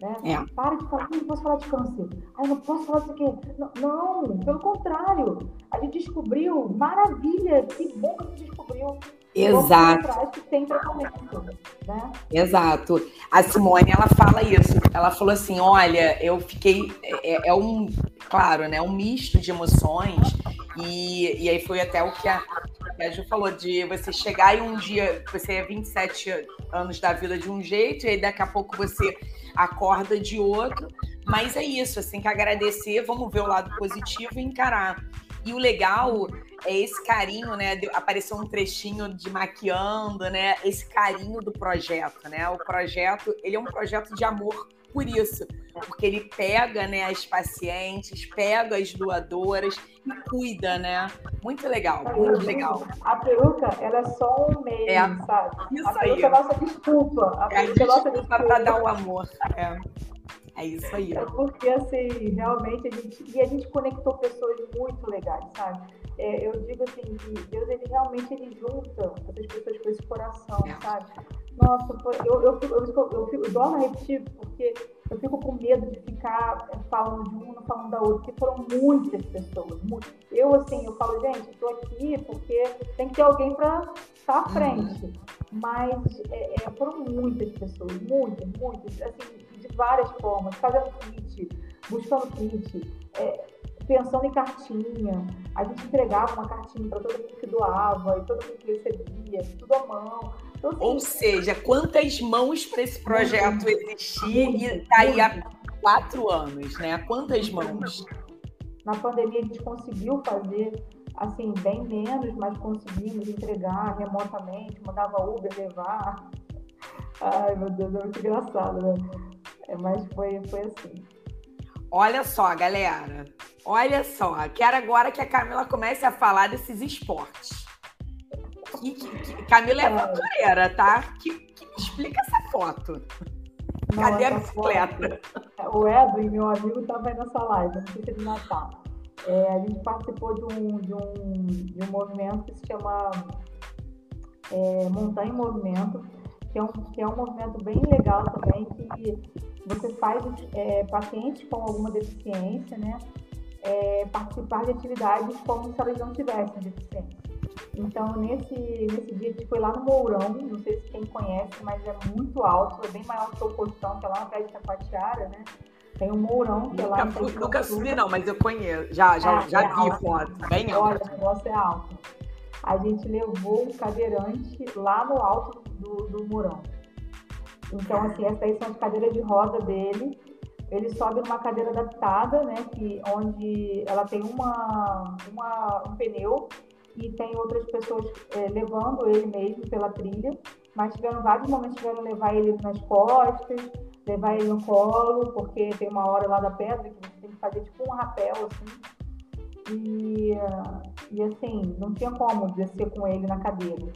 né? É. Para de falar, não posso falar de câncer. Ai, não posso falar disso aqui. Não, não, pelo contrário. A gente descobriu, maravilha, que bom que a gente descobriu. Exato. Que tem tratamento, né? Exato. A Simone, ela fala isso. Ela falou assim, olha, eu fiquei... É, é um, claro, né? Um misto de emoções. E, e aí foi até o que a, que a Ju falou, de você chegar e um dia, você é 27 anos da vida de um jeito, e aí daqui a pouco você acorda de outro. Mas é isso, assim, que agradecer, vamos ver o lado positivo e encarar. E o legal é esse carinho, né? Apareceu um trechinho de maquiando, né? Esse carinho do projeto, né? O projeto, ele é um projeto de amor por isso, porque ele pega, né, as pacientes, pega as doadoras e cuida, né? Muito legal, muito legal. A peruca, ela é só um meio, é, sabe? Isso a peruca aí. é nossa desculpa. A é peruca é nossa desculpa para dar o amor. É. É isso aí. É porque, assim, realmente, a gente, e a gente conectou pessoas muito legais, sabe? É, eu digo assim, que Deus, ele realmente, ele junta essas pessoas com esse coração, é. sabe? Nossa, eu, eu, eu, eu, eu, eu a porque eu fico com medo de ficar é, falando de uma, falando da outra, porque foram muitas pessoas. Muitas. Eu, assim, eu falo, gente, estou aqui porque tem que ter alguém para estar à frente. Uhum. Mas é, é, foram muitas pessoas, muitas, muitas, assim, de várias formas, fazendo kit, buscando kit, é, pensando em cartinha. A gente entregava uma cartinha para todo mundo que doava e todo mundo que recebia, tudo à mão. Então, Ou seja, quantas mãos para esse projeto existir e tá aí a quatro anos, né? Quantas mãos? Na pandemia a gente conseguiu fazer assim, bem menos, mas conseguimos entregar remotamente, mandava Uber levar. Ai, meu Deus, é muito engraçado, né? É, mas foi, foi assim. Olha só, galera. Olha só. Quero agora que a Camila comece a falar desses esportes. Que, Camila é aventureira, tá? Que, que explica essa foto. Não, Cadê a bicicleta? Foto, o Edwin, meu amigo, estava aí nessa live, não sei se ele não está. É, a gente participou de um, de, um, de um movimento que se chama é, Montanha em Movimento, que é, um, que é um movimento bem legal também, que você faz é, pacientes com alguma deficiência, né, é, participar de atividades como se elas não tivessem deficiência. Então, nesse, nesse dia, a gente foi lá no Mourão, não sei se quem conhece, mas é muito alto, é bem maior que o Postão, que é lá na Praia de Taquatiara, né? Tem um Mourão, que é lá... Nunca, nunca subi não, mas eu conheço, já, já, é, já é vi foto, bem alto. Olha, o negócio é alto. A gente levou o cadeirante lá no alto do, do Mourão. Então, assim, essas aí são as cadeiras de roda dele, ele sobe numa cadeira adaptada, né, que, onde ela tem uma, uma, um pneu e tem outras pessoas é, levando ele mesmo pela trilha, mas tiveram vários momentos que tiveram levar ele nas costas, levar ele no colo, porque tem uma hora lá da pedra que você tem que fazer tipo um rapel, assim. E, e assim, não tinha como descer com ele na cadeira.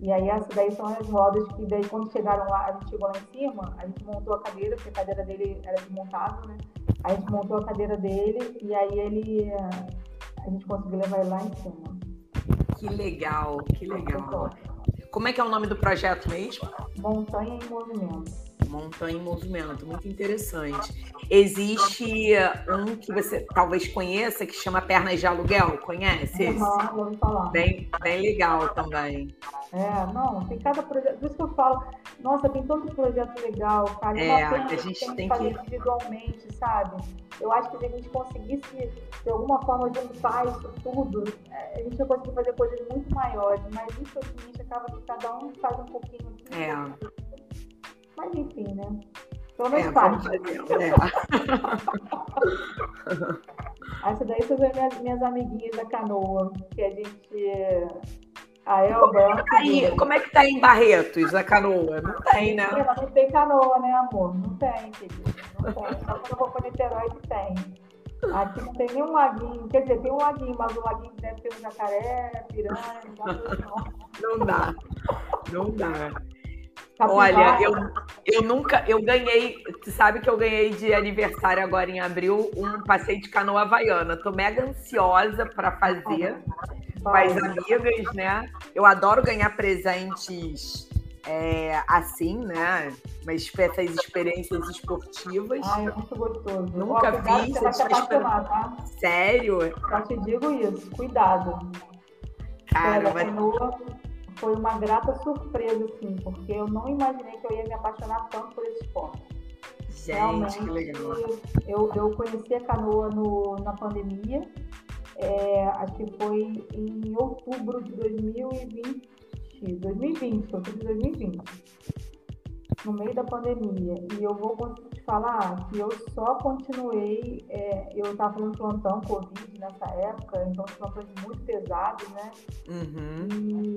E aí essas daí são as rodas que daí quando chegaram lá, a gente chegou lá em cima, a gente montou a cadeira, porque a cadeira dele era desmontável, né? A gente montou a cadeira dele e aí ele a gente conseguiu levar ele lá em cima. Que legal, que legal. Como é que é o nome do projeto mesmo? Montanha em Movimento. Montanha em Movimento, muito interessante. Existe um que você talvez conheça que chama Pernas de Aluguel, conhece? Uhum, vou falar. Bem, bem legal também. É, não, tem cada projeto. Por isso que eu falo, nossa, tem tanto projeto legal, cara. É, a gente tem, tem que fazer individualmente, sabe? Eu acho que se a gente conseguisse, de alguma forma, juntar isso tudo, é, a gente ia conseguir fazer coisas muito maiores, mas infelizmente acaba que cada um faz um pouquinho aqui. É. Mas enfim, né? Pelo menos é, parte. É. Essa daí são as minhas, minhas amiguinhas da canoa, que a gente. A Elba. Aí, como é que tá em Barretos, a canoa? Não tem, né? Não tem canoa, né, amor? Não tem, querido. Não tem. Só quando eu vou para Niterói que tem. Aqui não tem nenhum laguinho. Quer dizer, tem um laguinho, mas o laguinho deve ter um jacaré, piranha, não. Não dá. Não dá. Olha, eu, eu nunca, eu ganhei, tu sabe que eu ganhei de aniversário agora em abril um passeio de canoa havaiana. Tô mega ansiosa para fazer com as amigas, né? Eu adoro ganhar presentes é, assim, né? Mas essas experiências esportivas. Ai, é muito gostoso. Nunca Ó, vi. Você vai se apaixonar, tá? Sério? Só te digo isso, cuidado. Cara, é, canoa foi uma grata surpresa, assim, porque eu não imaginei que eu ia me apaixonar tanto por esse esporte. Gente, Realmente, que legal. Eu, eu conheci a canoa no, na pandemia, é, acho que foi em outubro de 2020, 2020, outubro de 2020 no meio da pandemia. E eu vou te falar que eu só continuei, é, eu estava fazendo plantão Covid nessa época, então os plantões muito pesados, né? Uhum.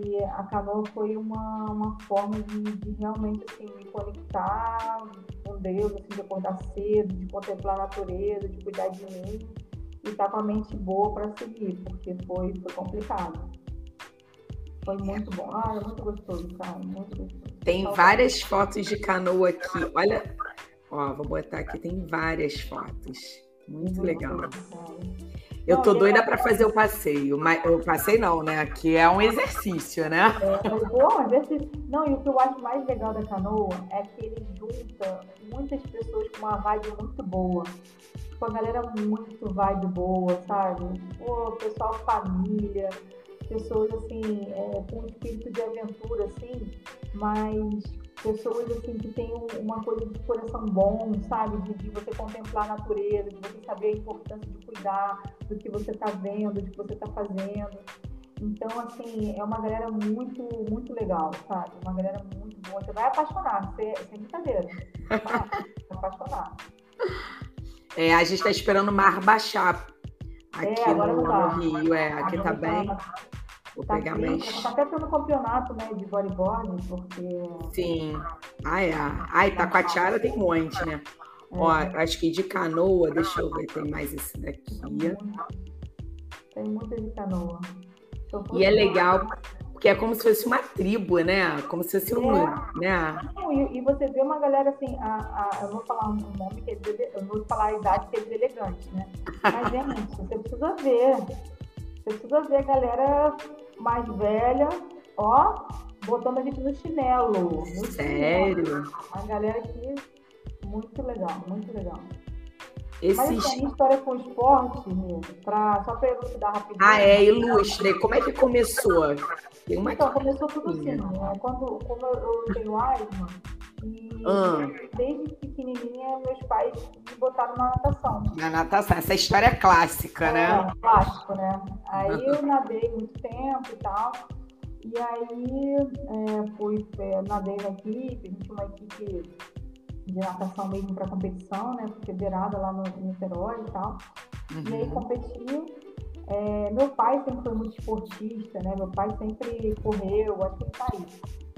E a canoa foi uma, uma forma de, de, realmente assim, me conectar com Deus, assim, de acordar cedo, de contemplar a natureza, de cuidar de mim e estar tá com a mente boa para seguir, porque foi, foi complicado. Foi muito bom. Ah, é muito gostoso, cara. Muito gostoso. Tem várias fotos de canoa aqui. Olha, ó, vou botar aqui, tem várias fotos. Muito legal. Eu tô doida para fazer o passeio, mas o passeio não, né? Que é um exercício, né? É, bom, exercício. Não, e o que eu acho mais legal da canoa é que ele junta muitas pessoas com uma vibe muito boa. Tipo, a galera muito vibe boa, sabe? Pô, pessoal família, pessoas assim, é, com um espírito de aventura, assim, mas pessoas assim que têm uma coisa de coração bom, sabe? De, de, você contemplar a natureza, de você saber a importância de cuidar do que você está vendo, do que você está fazendo. Então, assim, é uma galera muito, muito legal, sabe? Uma galera muito boa. Você vai apaixonar, você, sem brincadeira. Vai apaixonar. É, a gente está esperando o mar baixar aqui É, agora no, no Rio. É, aqui tá bem. tá- Vou tá pegar mais. Tá até tendo campeonato, né, de bodyboard, porque... Sim. Ah, é. Ah, Itacoatiara tem um monte, né? Ó, acho que de canoa, deixa eu ver, tem mais esse daqui. Tem muita de canoa. E é legal, porque é como se fosse uma tribo, né? Como se fosse um. Né? Não, e, e você vê uma galera assim, a, a- eu vou falar um nome que é eu vou falar a idade que é deselegante, né? Mas, gente, você precisa ver. Você precisa ver a galera mais velha, ó, botando a gente no chinelo. no chinelo. Sério? A galera aqui, muito legal, muito legal. Mas Esses. assim, a história com esporte, pra, só para elucidar rapidinho. Ah, é, ilustre. Como é que começou? Tem uma Então, começou tudo assim, Sim. né? Quando, eu, eu tenho asma, e Ah. desde pequenininha meus pais me botaram na natação. na natação. Essa história é clássica, né? É, plástico, né? Aí eu nadei muito tempo e tal. E aí é, fui, é, nadei na equipe, a gente tinha uma equipe de natação mesmo para competição, né? Federada lá no em Niterói e tal. E aí Uhum. competi. É, meu pai sempre foi muito esportista, né? Meu pai sempre correu, acho que ele tá aí.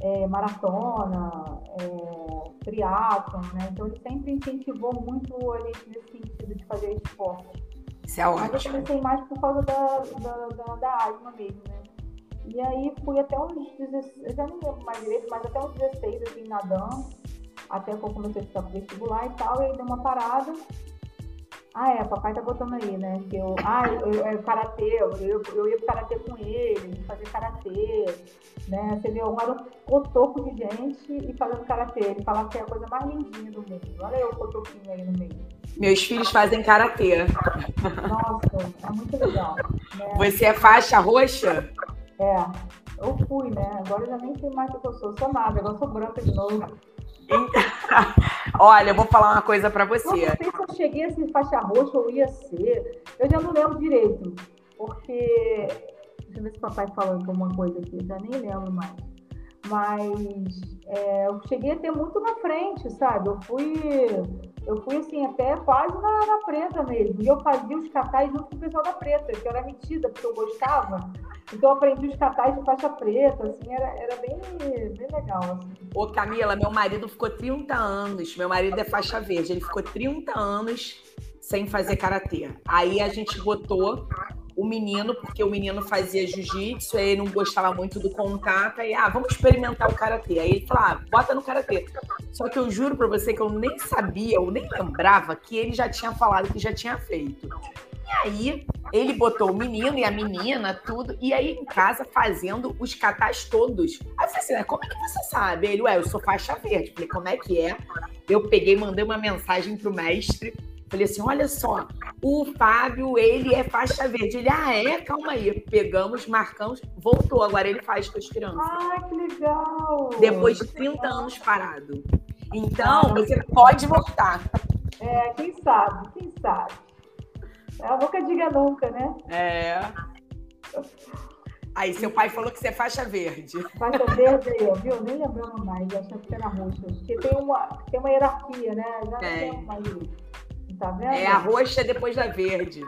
É, maratona, é, triatlon, né? Então ele sempre incentivou muito a gente nesse sentido de fazer esporte. Isso é Mas eu ótimo. comecei mais por causa da, da, da, da asma mesmo, né? E aí fui até uns 16, eu já nem lembro mais direito, mas até uns 16, assim, nadando. Até que eu comecei a ficar vestibular e tal, e aí deu uma parada. Ah, é, papai tá botando aí, né? Que eu, ah, eu, eu, eu karatê, eu, eu, eu ia pro karatê com ele, fazia karatê, né? Você vê, um cotoco de gente e fazendo karatê. Ele falava que é a coisa mais lindinha do mundo. Olha eu, o cotoquinho aí no meio. Meus filhos fazem karatê. Nossa, é muito legal. Né? Você é faixa roxa? É, eu fui, né? Agora eu já nem sei mais o que eu sou. Sou nada, agora eu sou branca de novo. Olha, eu vou falar uma coisa pra Eu não você. sei se eu cheguei a ser faixa roxa ou ia ser. Eu já não lembro direito. Porque. Deixa eu ver se o papai falou alguma coisa aqui, eu já nem lembro mais. Mas é, eu cheguei a ter muito na frente, sabe? Eu fui. Eu fui assim, até quase na, na preta mesmo. E eu fazia os catais junto com o pessoal da preta, que eu era metida, porque eu gostava. Então eu aprendi os catais de faixa preta, assim, era, era bem, bem legal. Assim. Ô, Camila, meu marido ficou 30 anos. Meu marido é faixa verde. Ele ficou 30 anos sem fazer karatê. Aí a gente botou o menino, porque o menino fazia jiu-jitsu, aí ele não gostava muito do contato. Aí, ah, vamos experimentar o karatê. Aí ele falou, ah, bota no karatê. Só que eu juro pra você que eu nem sabia, eu nem lembrava que ele já tinha falado que já tinha feito. E aí, ele botou o menino e a menina, tudo, e aí em casa fazendo os catais todos. Aí eu falei assim, "Ué, como é que você sabe? Ele, ué, eu sou faixa verde. Falei, como é que é? Eu peguei, mandei uma mensagem pro mestre. Falei assim, olha só, o Fábio, ele é faixa verde. Ele, ah, é? Calma aí. Pegamos, marcamos, voltou. Agora ele faz com as crianças. Ai, que legal! Depois de 30 anos parado. Então, você pode voltar. É, quem sabe, quem sabe. Eu nunca diga nunca, né? É. Aí seu pai falou que você é faixa verde. Faixa verde aí, viu? Nem lembrando mais, achando que era roxa. Porque tem uma, tem uma hierarquia, né? Já não Tem. mais. Tá vendo? É a roxa depois da verde.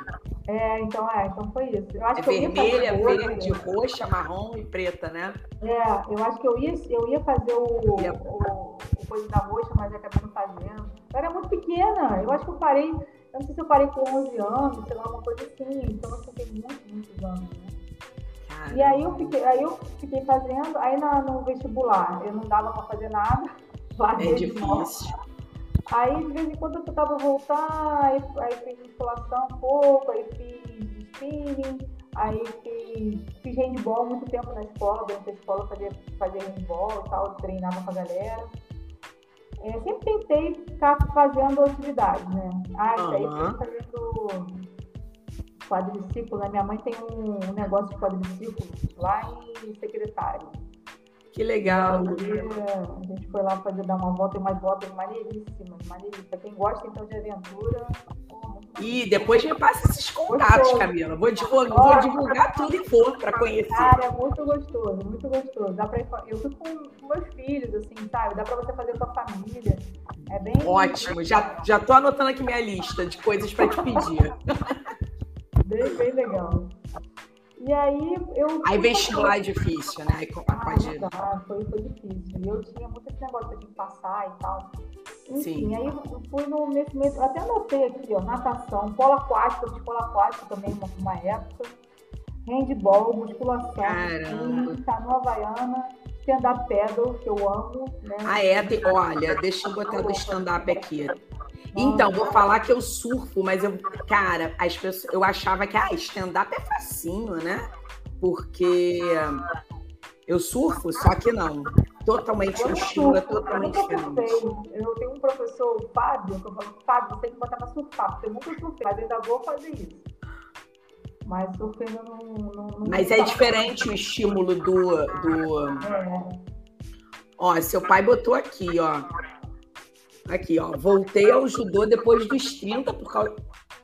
É, então é, então foi isso. Eu acho É que eu ia vermelha, fazer verde, roxa, marrom e preta, né? É, eu acho que eu ia, eu ia fazer o, o, o coisa da roxa, mas acabei não fazendo. Eu era muito pequena. Eu acho que eu parei, eu não sei se eu parei com 11 anos, sei lá, uma coisa assim. Então eu fiquei muitos, muitos anos, né? E aí eu fiquei, aí eu fiquei fazendo, aí na- no vestibular eu não dava pra fazer nada. É larguei de mão. difícil. Aí de vez em quando eu tentava voltar, aí, aí fiz musculação um pouco, aí fiz spinning, aí fiz, fiz handball muito tempo na escola, durante a escola eu fazia, fazia handball e tal, treinava com a galera. É, sempre tentei ficar fazendo atividade, né? Ah, isso aí Aham. fui fazendo quadriciclo, né? Minha mãe tem um, negócio de quadriciclo lá em secretário. Que legal. A gente foi lá fazer dar uma volta e umas voltas maneiríssimas, maneiríssimas. Pra quem gosta então de aventura, E depois me passa esses contatos, Gostoso. Camila. Vou divulgar, vou divulgar tudo e for para conhecer. Cara, é muito gostoso, muito gostoso. Dá pra eu fui com meus filhos, assim, sabe? Dá pra você fazer com a família. É bem. Ótimo. Já, já tô anotando aqui minha lista de coisas para te pedir. Bem, bem legal. E aí eu. Aí vestibular é difícil, né? Aí co- Ah, pode... não dá, foi, foi difícil. E eu tinha muito esse negócio de passar e tal. Enfim, Sim. aí eu fui no, nesse eu até anotei aqui, ó, natação, polo aquático, eu fiz polo aquático também uma, uma época, handball, musculação, canoa havaiana, stand-up paddle, que eu amo, né? Ah, é? Olha, deixa eu botar do stand-up aqui. Então, vou falar que eu surfo, mas eu, cara, as pessoas, eu achava que ah, stand-up é facinho, né? Porque eu surfo, só que não. Totalmente, Eu estilo é eu totalmente nunca diferente. Eu tenho um professor, o Fábio, que eu falo, Fábio, você tem que botar pra surfar, porque eu nunca surfei, mas ainda vou fazer isso. Mas surfei eu não, não, não Mas é diferente o estímulo do, do. É, Ó, seu pai botou aqui, ó. Aqui, ó. Voltei ao judô depois dos 30 por causa,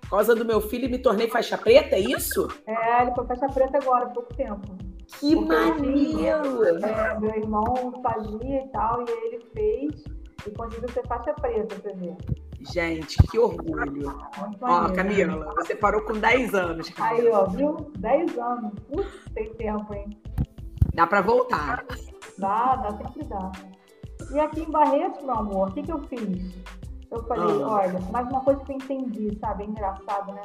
por causa do meu filho e me tornei faixa preta, é isso? é, ele foi faixa preta agora, há pouco tempo. Que Porque maneiro! É, meu irmão fazia e tal, e ele fez e conseguiu ser faixa preta, você vê. Gente, que orgulho. Muito Ó, maneiro. Camila, você parou com 10 anos. Aí, ó, viu? 10 anos. Putz, tem tempo, hein? Dá pra voltar. Dá, dá, sempre dá. E aqui em Barretos, meu amor, o que, que eu fiz? Eu falei, Ah. olha, mais uma coisa que eu entendi, sabe? É engraçado, né?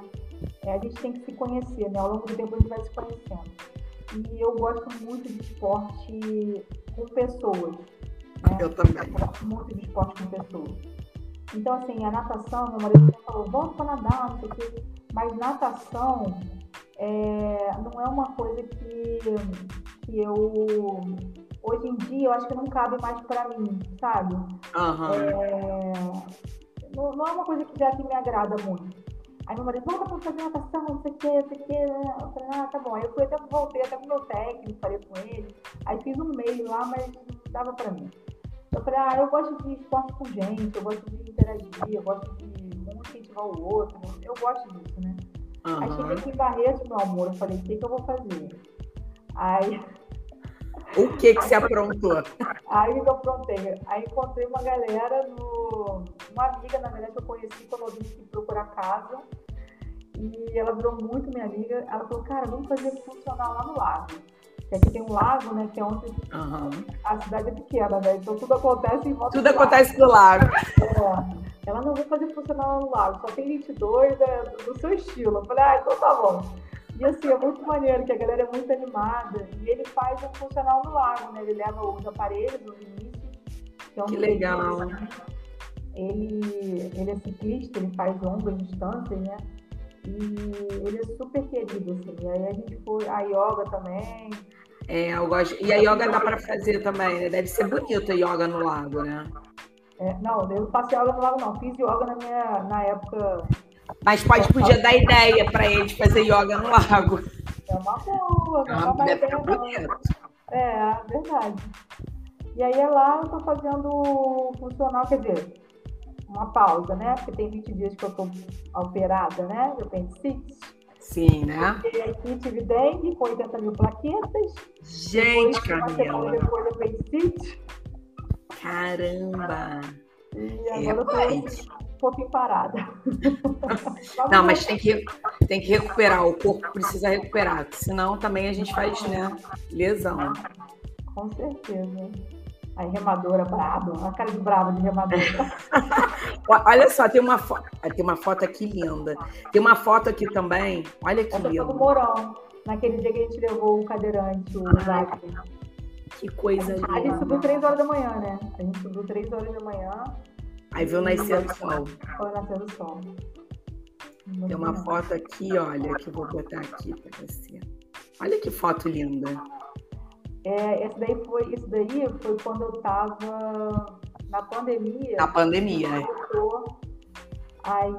É, a gente tem que se conhecer, né? Ao longo do tempo a gente vai se conhecendo. E eu gosto muito de esporte com pessoas. Né? Eu também. Eu gosto muito de esporte com pessoas. Então, assim, a natação, meu marido falou, vamos para nadar, não sei o quê. Mas natação é, não é uma coisa que, que eu. Hoje em dia, eu acho que não cabe mais para mim, sabe? Aham. É, não, não é uma coisa que já que me agrada muito. Aí meu marido, volta pra fazer natação, não sei o que, não sei o que. Eu falei, ah, tá bom. Aí eu fui até, voltei até com o meu técnico, falei com ele. Aí fiz um meio lá, mas não dava pra mim. Eu falei, ah, eu gosto de esporte com gente, eu gosto de interagir, eu gosto de um incentivar o outro. Eu gosto disso, né? Aí cheguei aqui em Barretos, meu amor, eu falei, o que, que eu vou fazer? Aí, O que que você aprontou? aí eu aprontei. Aí encontrei uma galera no. Uma amiga, na verdade, que eu conheci quando eu vim procurar casa. E ela virou muito minha amiga. Ela falou, cara, vamos fazer funcionar lá no lago. Que aqui tem um lago, né? Que é onde Aham. a cidade é pequena, né? Então tudo acontece em volta Tudo do lago. acontece do lago. É. Ela não vai fazer funcionar lá no lago, só tem 22 da- do, do seu estilo. Eu falei, ah, então tá bom. E assim, é muito maneiro, que a galera é muito animada. E ele faz um funcional no lago, né? Ele leva os aparelhos, os inícios. Que, é um Que legal. né? Ele, ele é ciclista, ele faz longas distâncias, né? E ele é super querido, assim. E aí a gente foi, a yoga também. É, eu gosto. E a yoga dá pra fazer também, né? Deve ser bonito a yoga no lago, né? É, não, eu não faço yoga no lago, não. Fiz yoga na, minha, na época. Mas pode podia dar ideia pra eles fazer yoga no lago. É uma boa, não é uma ideia, bonito. É, verdade. E aí é lá eu tô fazendo funcional, quer dizer, uma pausa, né? Porque tem 20 dias que eu tô operada, né? Eu tenho apendicite. Sim, né? E aqui tive dengue com 80 mil plaquetas. Gente, Depois, uma semana Camila. depois apendicite. Caramba. E É, agora eu tô rapaz. Um pouquinho parada. Não, mas tem que, tem que recuperar. O corpo precisa recuperar. Senão também a gente faz, né? Lesão. Com certeza. Aí, remadora braba, a cara de brava de remadora. Olha só, tem uma, fo... tem uma foto aqui linda. Tem uma foto aqui também. Olha que Essa foi do. Morão, naquele dia que a gente levou o cadeirante, o Wagner. Que coisa A gente subiu linda. 3 horas da manhã, né? A gente subiu 3 horas da manhã, Aí viu nascer o sol. foi nascer o sol. Tem uma foto aqui, olha, que eu vou botar aqui pra você. Olha que foto linda. É, esse daí foi, isso daí foi quando eu tava na pandemia. Na pandemia, né? voltou. Aí,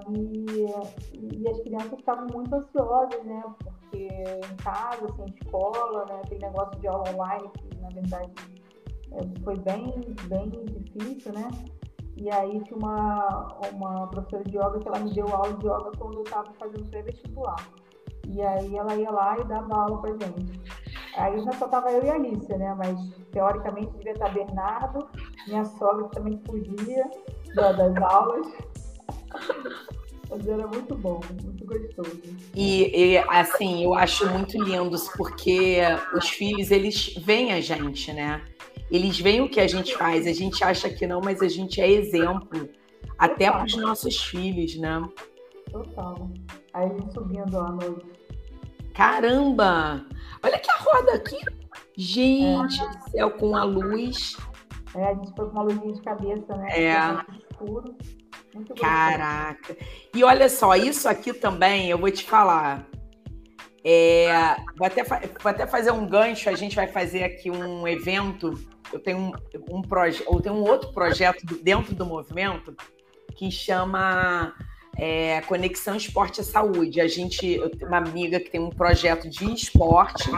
e as crianças estavam muito ansiosas, né? Porque em casa, sem escola, né? Tem negócio de aula online que, na verdade, é, foi bem, bem difícil, né? E aí tinha uma, uma professora de yoga que ela me deu aula de yoga quando eu estava fazendo pré-vestibular. E aí ela ia lá e dava aula pra gente. Aí já só tava eu e a Alicia, né? Mas teoricamente devia estar Bernardo, minha sogra que também fugia das aulas. Mas era muito bom, muito gostoso. E, e, assim, eu acho muito lindo, porque os filhos, eles veem a gente, né? Eles veem o que a gente faz. A gente acha que não, mas a gente é exemplo. Até para os nossos filhos, né? Total. Aí subindo à noite. Caramba! Olha que a roda aqui. Gente é. do céu, com a luz. É, a gente foi com uma luzinha de cabeça, né? É. Escuro. Muito Caraca. E olha só, isso aqui também, eu vou te falar. É, vou, até, vou até fazer um gancho, a gente vai fazer aqui um evento. Eu tenho um, um projeto, eu tenho um outro projeto dentro do movimento que chama é, Conexão Esporte e Saúde. A gente, eu tenho uma amiga que tem um projeto de esporte,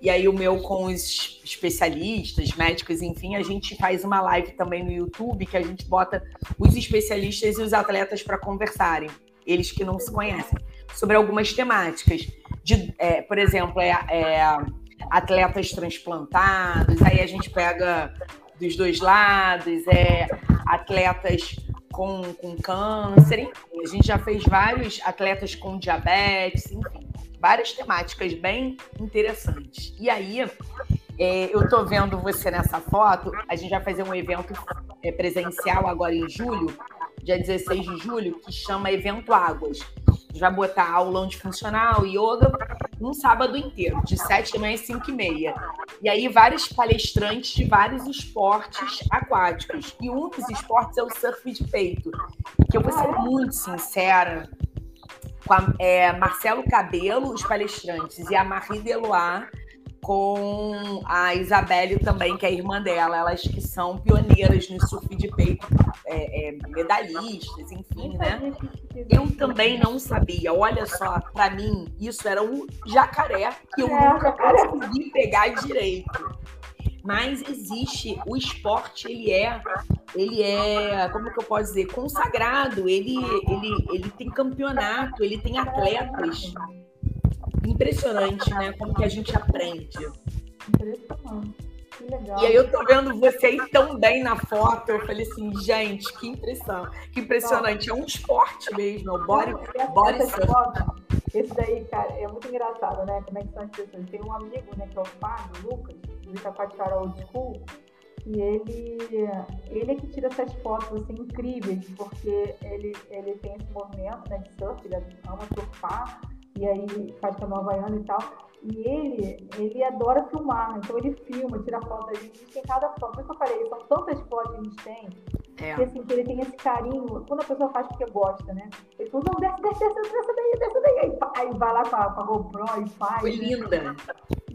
e aí o meu com os especialistas, médicos, enfim, a gente faz uma live também no YouTube que a gente bota os especialistas e os atletas para conversarem, eles que não se conhecem, sobre algumas temáticas. De, é, por exemplo, é, é, atletas transplantados, aí a gente pega dos dois lados, é atletas com, com câncer, enfim, a gente já fez vários atletas com diabetes, enfim, várias temáticas bem interessantes. E aí, é, eu estou vendo você nessa foto, a gente vai fazer um evento é, presencial agora em julho, dia 16 de julho, que chama Evento Águas vai botar aula funcional, yoga, um sábado inteiro, de 7 da manhã às 5 e meia. E aí, vários palestrantes de vários esportes aquáticos. E um dos esportes é o surf de peito, que eu vou ser muito sincera, com a, é, Marcelo Cabelo, os palestrantes, e a Marie Deloire, com a Isabelle também, que é a irmã dela, elas que são pioneiras no surf de peito, é, é, medalhistas, enfim, né? Eu também não sabia. Olha só, para mim, isso era um jacaré que eu nunca consegui pegar direito. Mas existe, o esporte, ele é, ele é, como que eu posso dizer, consagrado, ele, ele, ele tem campeonato, ele tem atletas impressionante, né? Como que a gente aprende. Impressionante. E aí eu tô vendo vocês tão bem na foto, eu falei assim, gente, que impressão, que impressionante. É um esporte mesmo, é o body, body. Esse daí, cara, é muito engraçado, né? Como é que são as pessoas. Tem um amigo, né, que é o Fábio, Lucas, do Itacoatiara Old School, e ele, ele é que tira essas fotos assim, incríveis, porque ele, ele tem esse movimento né, de surf, ele ama surfar, e aí faz Nova Havaiana e tal. E ele, ele adora filmar, então ele filma, tira foto da gente, tem cada foto. Por isso que eu falei, são tantas fotos que a gente tem, é. que assim, que ele tem esse carinho, quando a pessoa faz porque gosta, né? Ele fala, não, desce, desce, desce, desce daí, desce daí. Aí, aí vai lá com a, com a GoPro e faz. Foi né? linda.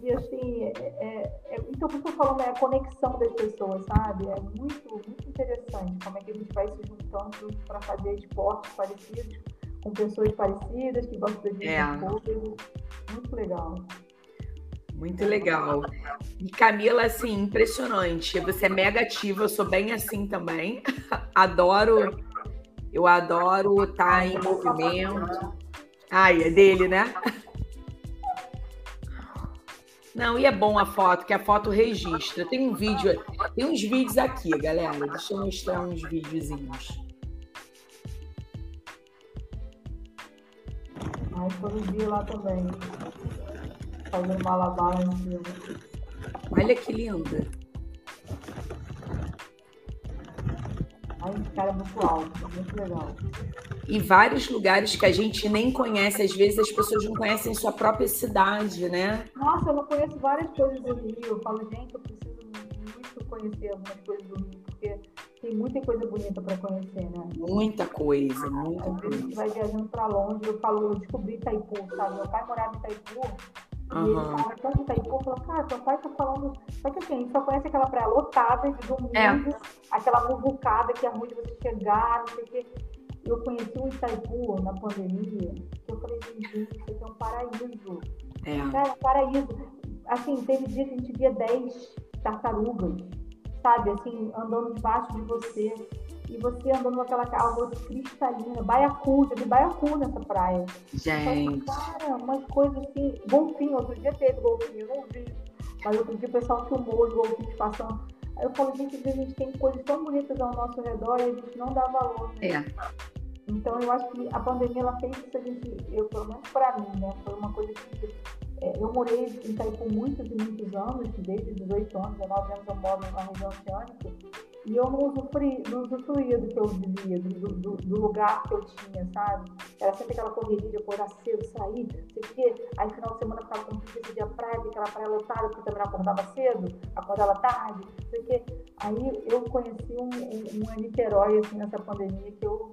E assim, é, é, é, então por isso eu falo, né, a conexão das pessoas, sabe? É muito, muito interessante como é que a gente vai se juntando para fazer esportes parecidos com pessoas parecidas, que gostam de é. coisas. Muito legal. Muito legal. E Camila, assim, impressionante. Você é mega ativa, eu sou bem assim também. adoro, eu adoro estar tá em movimento. Ai, é dele, né? Não, e é bom a foto, que a foto registra. Tem um vídeo, tem uns vídeos aqui, galera. Deixa eu mostrar uns videozinhos. Aí foram dia lá também. Fazendo malabar em cima. Olha que linda. Esse cara é muito alto, muito legal. E vários lugares que a gente nem conhece, às vezes as pessoas não conhecem sua própria cidade, né? Nossa, eu não conheço várias coisas do Rio. Eu falo, gente, eu preciso conhecer algumas coisas do Rio, porque tem muita coisa bonita para conhecer, né? Muita coisa, muita Às vezes a gente vai viajando para longe. Eu falo, eu descobri Itaipu, sabe? Meu pai morava em Itaipu. Uhum. E ele fala tanto Itaipu, falou, cara, seu pai tá falando. Só que assim, a gente só conhece aquela praia lotada de domingo, é. aquela muvucada que é ruim de você chegar, não sei o quê. Eu conheci o Itaipu na pandemia, que eu falei, gente, isso aqui é um paraíso. É. Cara, é um paraíso. Assim, teve dia que a gente via 10 tartarugas sabe, assim, andando debaixo de você. e você andando com aquela água cristalina, baiacu, já vi baiacu nessa praia. Gente. cara, umas coisas assim, golfinho, outro dia teve golfinho, eu não vi, mas outro dia o pessoal filmou os golfinhos passando. Aí eu falo, gente, a gente tem coisas tão bonitas ao nosso redor e a gente não dá valor. Né? É. Então eu acho que a pandemia ela fez isso a gente, eu, pelo menos para mim, né? Foi uma coisa que eu morei em Itaipu muitos e muitos anos, desde 18 anos, 19 anos eu moro na região oceânica, e eu não usufruía, do que eu vivia, do, do, do, lugar que eu tinha, sabe? Era sempre aquela correria de acordar cedo, sair, sei o quê. Aí final de semana eu ficava com preguiça de a praia, aquela praia lotada, porque eu também acordava cedo, acordava tarde, sei o quê. Aí eu conheci um, um, uma Niterói, assim, nessa pandemia, que eu,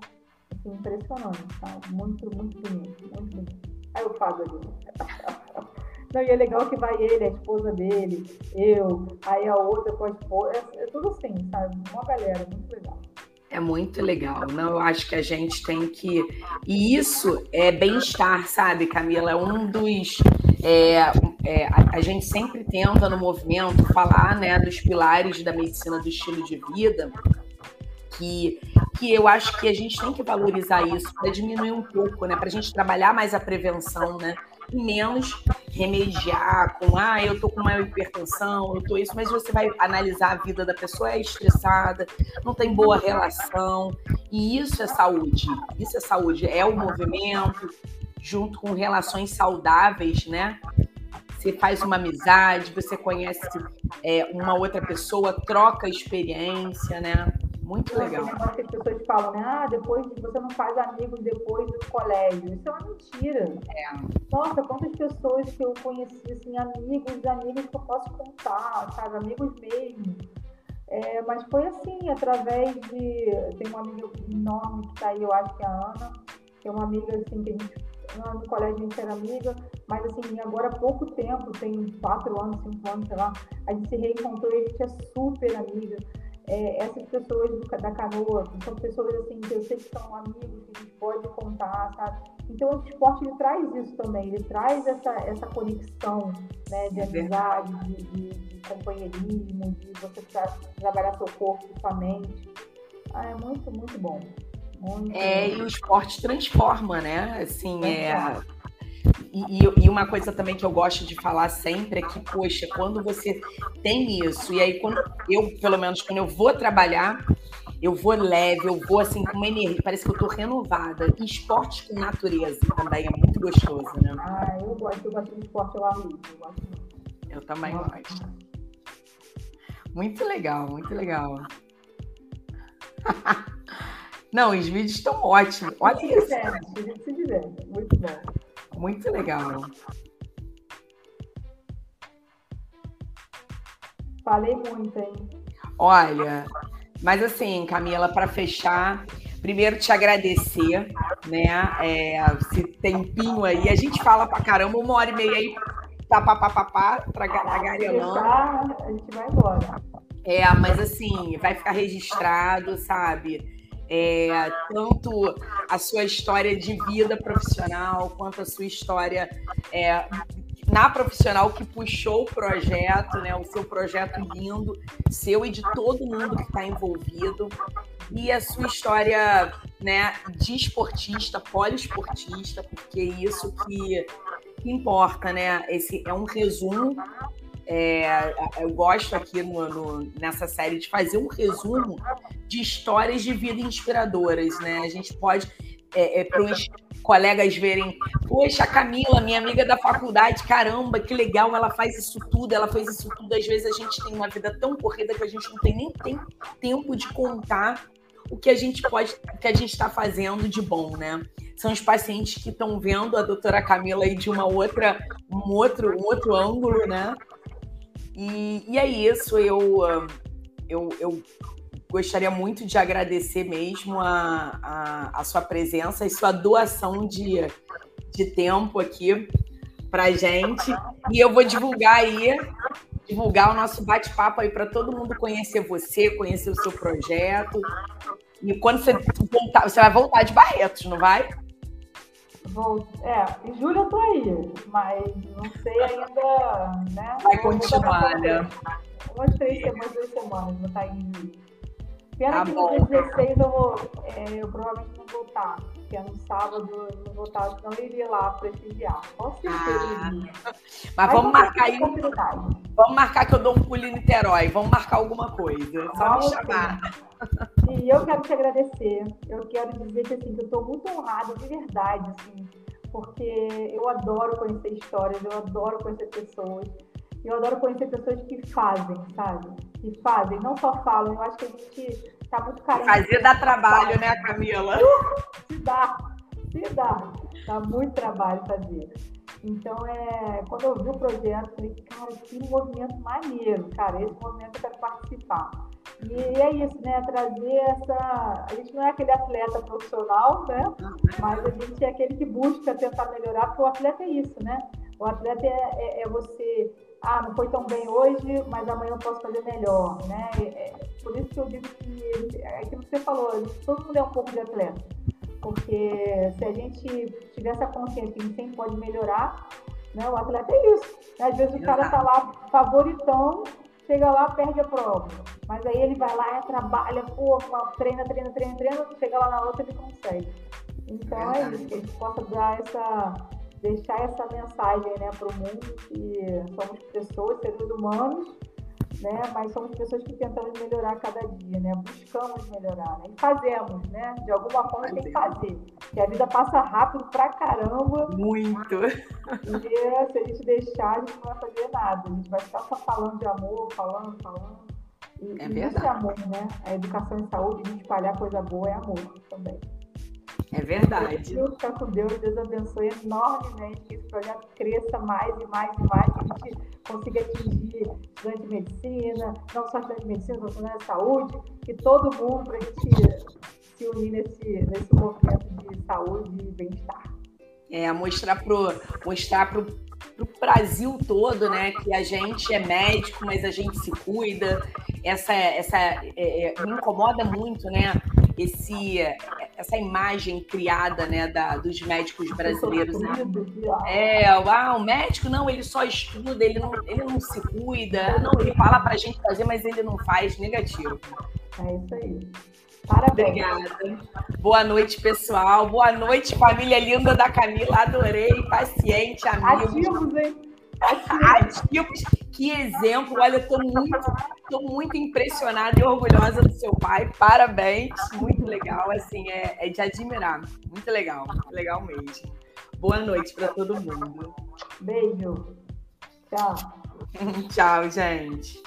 assim, impressionante, sabe? Muito, muito bonito, muito bonito. Aí eu falo ali. Não, e é legal que vai ele, a esposa dele, eu, aí a outra com a esposa. É, é tudo assim, sabe? Uma galera, muito legal. É muito legal. Não, eu acho que a gente tem que. E isso é bem-estar, sabe, Camila? É um dos. É, é, a, gente sempre tenta no movimento falar né, dos pilares da medicina do estilo de vida, que, que eu acho que a gente tem que valorizar isso para diminuir um pouco, né? Para a gente trabalhar mais a prevenção, né? Menos remediar com, ah, eu tô com uma hipertensão, eu tô isso, mas você vai analisar a vida da pessoa é estressada, não tem boa relação, e isso é saúde. Isso é saúde, é o movimento junto com relações saudáveis, né? Você faz uma amizade, você conhece é, uma outra pessoa, troca experiência, né? Muito legal. Esse negócio que as pessoas falam, né? Ah, depois você não faz amigos depois do colégio. Isso é uma mentira. É. Nossa, quantas pessoas que eu conheci, assim, amigos, amigos que eu posso contar, sabe? Amigos mesmo. É, mas foi assim, através de. Tem uma amiga enorme que tá aí, eu acho que é a Ana, que é uma amiga assim que a gente. No colégio a gente era amiga, mas assim, agora há pouco tempo, tem quatro anos, cinco anos, sei lá, a gente se reencontrou e a gente é super amiga é, essas pessoas do, da canoa são pessoas assim que eu sei que são amigos que a gente pode contar, sabe? Então o esporte ele traz isso também, ele traz essa, essa conexão né, de amizade, de, de, de companheirismo, de você trabalhar seu corpo, sua mente. Ah, é muito, muito bom. Muito é, bom. e o esporte transforma, né? Assim, é e, e, uma coisa também que eu gosto de falar sempre é que, poxa, quando você tem isso, e aí quando eu, pelo menos, quando eu vou trabalhar, eu vou leve, eu vou assim com uma energia, parece que eu tô renovada. E esporte com natureza também é muito gostoso, né? Ah, eu gosto, eu gosto de esporte ao ar livre. Eu, eu também gosto. Muito legal, muito legal. Não, os vídeos estão ótimos. Olha isso. A gente se diverte, muito bom. Muito legal. Falei muito, hein? Olha, mas assim, Camila, para fechar, primeiro te agradecer, né? É, esse tempinho aí, a gente fala pra caramba, uma hora e meia aí, tá, pá, pá, pá, pá, tagarelando. A gente vai embora. É, mas assim, vai ficar registrado, sabe? É, tanto a sua história de vida profissional, quanto a sua história é, na profissional que puxou o projeto, né, o seu projeto lindo, seu e de todo mundo que está envolvido, e a sua história né, de esportista, poliesportista, porque é isso que, importa, né? Esse é um resumo é, eu gosto aqui no, no, nessa série de fazer um resumo de histórias de vida inspiradoras, né? A gente pode, é, é, para os colegas verem, poxa, a Camila, minha amiga da faculdade, caramba, que legal, ela faz isso tudo, ela fez isso tudo. Às vezes a gente tem uma vida tão corrida que a gente não tem nem tem tempo de contar o que a gente pode, o que a gente está fazendo de bom, né? São os pacientes que estão vendo a doutora Camila aí de uma outra, um outro, um outro ângulo, né? E, e é isso, eu, eu, eu gostaria muito de agradecer mesmo a, a, a sua presença e sua doação de, de tempo aqui para gente. E eu vou divulgar aí, divulgar o nosso bate-papo aí para todo mundo conhecer você, conhecer o seu projeto. E quando você voltar, você vai voltar de Barretos, não vai? Vou, é, em julho eu tô aí, mas não sei ainda, né? Vai continuar, né? Umas três semanas, duas semanas, vou estar em julho. Pena Tá que bom. no dia 16 eu, vou, é, eu provavelmente vou estar, porque é no sábado eu não vou estar, senão eu iria lá prestigiar. Com certeza. Ah. Mas vamos não marcar aí, vamos marcar que eu dou um pulo em Niterói. Vamos marcar alguma coisa. Só me Vamos chamar. E eu quero te agradecer. Eu quero dizer que, assim, que eu estou muito honrada de verdade, assim, porque eu adoro conhecer histórias, eu adoro conhecer pessoas. Eu adoro conhecer pessoas que fazem, sabe? Que fazem, não só falam. Eu acho que a gente está muito carente. Fazer dá trabalho, né, Camila? Se dá, se dá. Dá muito trabalho fazer. Então, é, quando eu vi o projeto, falei, cara, que movimento maneiro, cara, esse movimento eu quero participar. E é isso, né? Trazer essa. A gente não é aquele atleta profissional, né? Mas a gente é aquele que busca tentar melhorar, porque o atleta é isso, né? O atleta é, é- é você. Ah, não foi tão bem hoje, mas amanhã eu posso fazer melhor, né? É- é por isso que eu digo que é aquilo que você falou, todo mundo é um pouco de atleta. Porque se a gente tiver essa consciência que sempre pode melhorar, né? O atleta é isso. né? Às vezes o cara tá lá favoritão, chega lá, perde a prova. Mas aí ele vai lá, trabalha, pô, treina, treina, treina, treina, chega lá na outra ele consegue. Então é isso, que a gente possa dar essa, deixar essa mensagem né, para o mundo que somos pessoas, seres humanos, né? Mas somos pessoas que tentamos melhorar cada dia, né? Buscamos melhorar, né? E fazemos, né? De alguma forma tem que fazer. Porque a vida passa rápido pra caramba. Muito. E se a gente deixar, a gente não vai fazer nada. A gente vai ficar só falando de amor, falando, falando. E, É e isso verdade. é amor, né? A educação e saúde, a gente espalhar coisa boa é amor também. É verdade. Deus ficar com Deus, Deus abençoe enormemente que esse projeto cresça mais e mais e mais, que a gente consiga atingir estudante de medicina, não só estudante de medicina, profissional de saúde, que todo mundo para a gente se unir nesse, nesse movimento de saúde e bem-estar. É, mostrar pro, mostrar pro, pro Brasil todo, né, que a gente é médico, mas a gente se cuida. Essa, essa é, é, me incomoda muito, né, esse, essa imagem criada, né, da, dos médicos brasileiros, né? É, ah, o médico não, ele só estuda, ele não, ele não se cuida, não, ele fala pra gente fazer, mas ele não faz, negativo. É isso aí. Parabéns. Obrigada. Boa noite, pessoal. Boa noite, família linda da Camila. Adorei, paciente, amigo. Ativos, hein? Ativos. Que exemplo. Olha, eu tô muito, tô muito impressionada e orgulhosa do seu pai. Parabéns. Muito legal. Assim, é, é de admirar. Muito legal. Muito legal mesmo. Boa noite para todo mundo. Beijo. Tchau. Tchau, gente.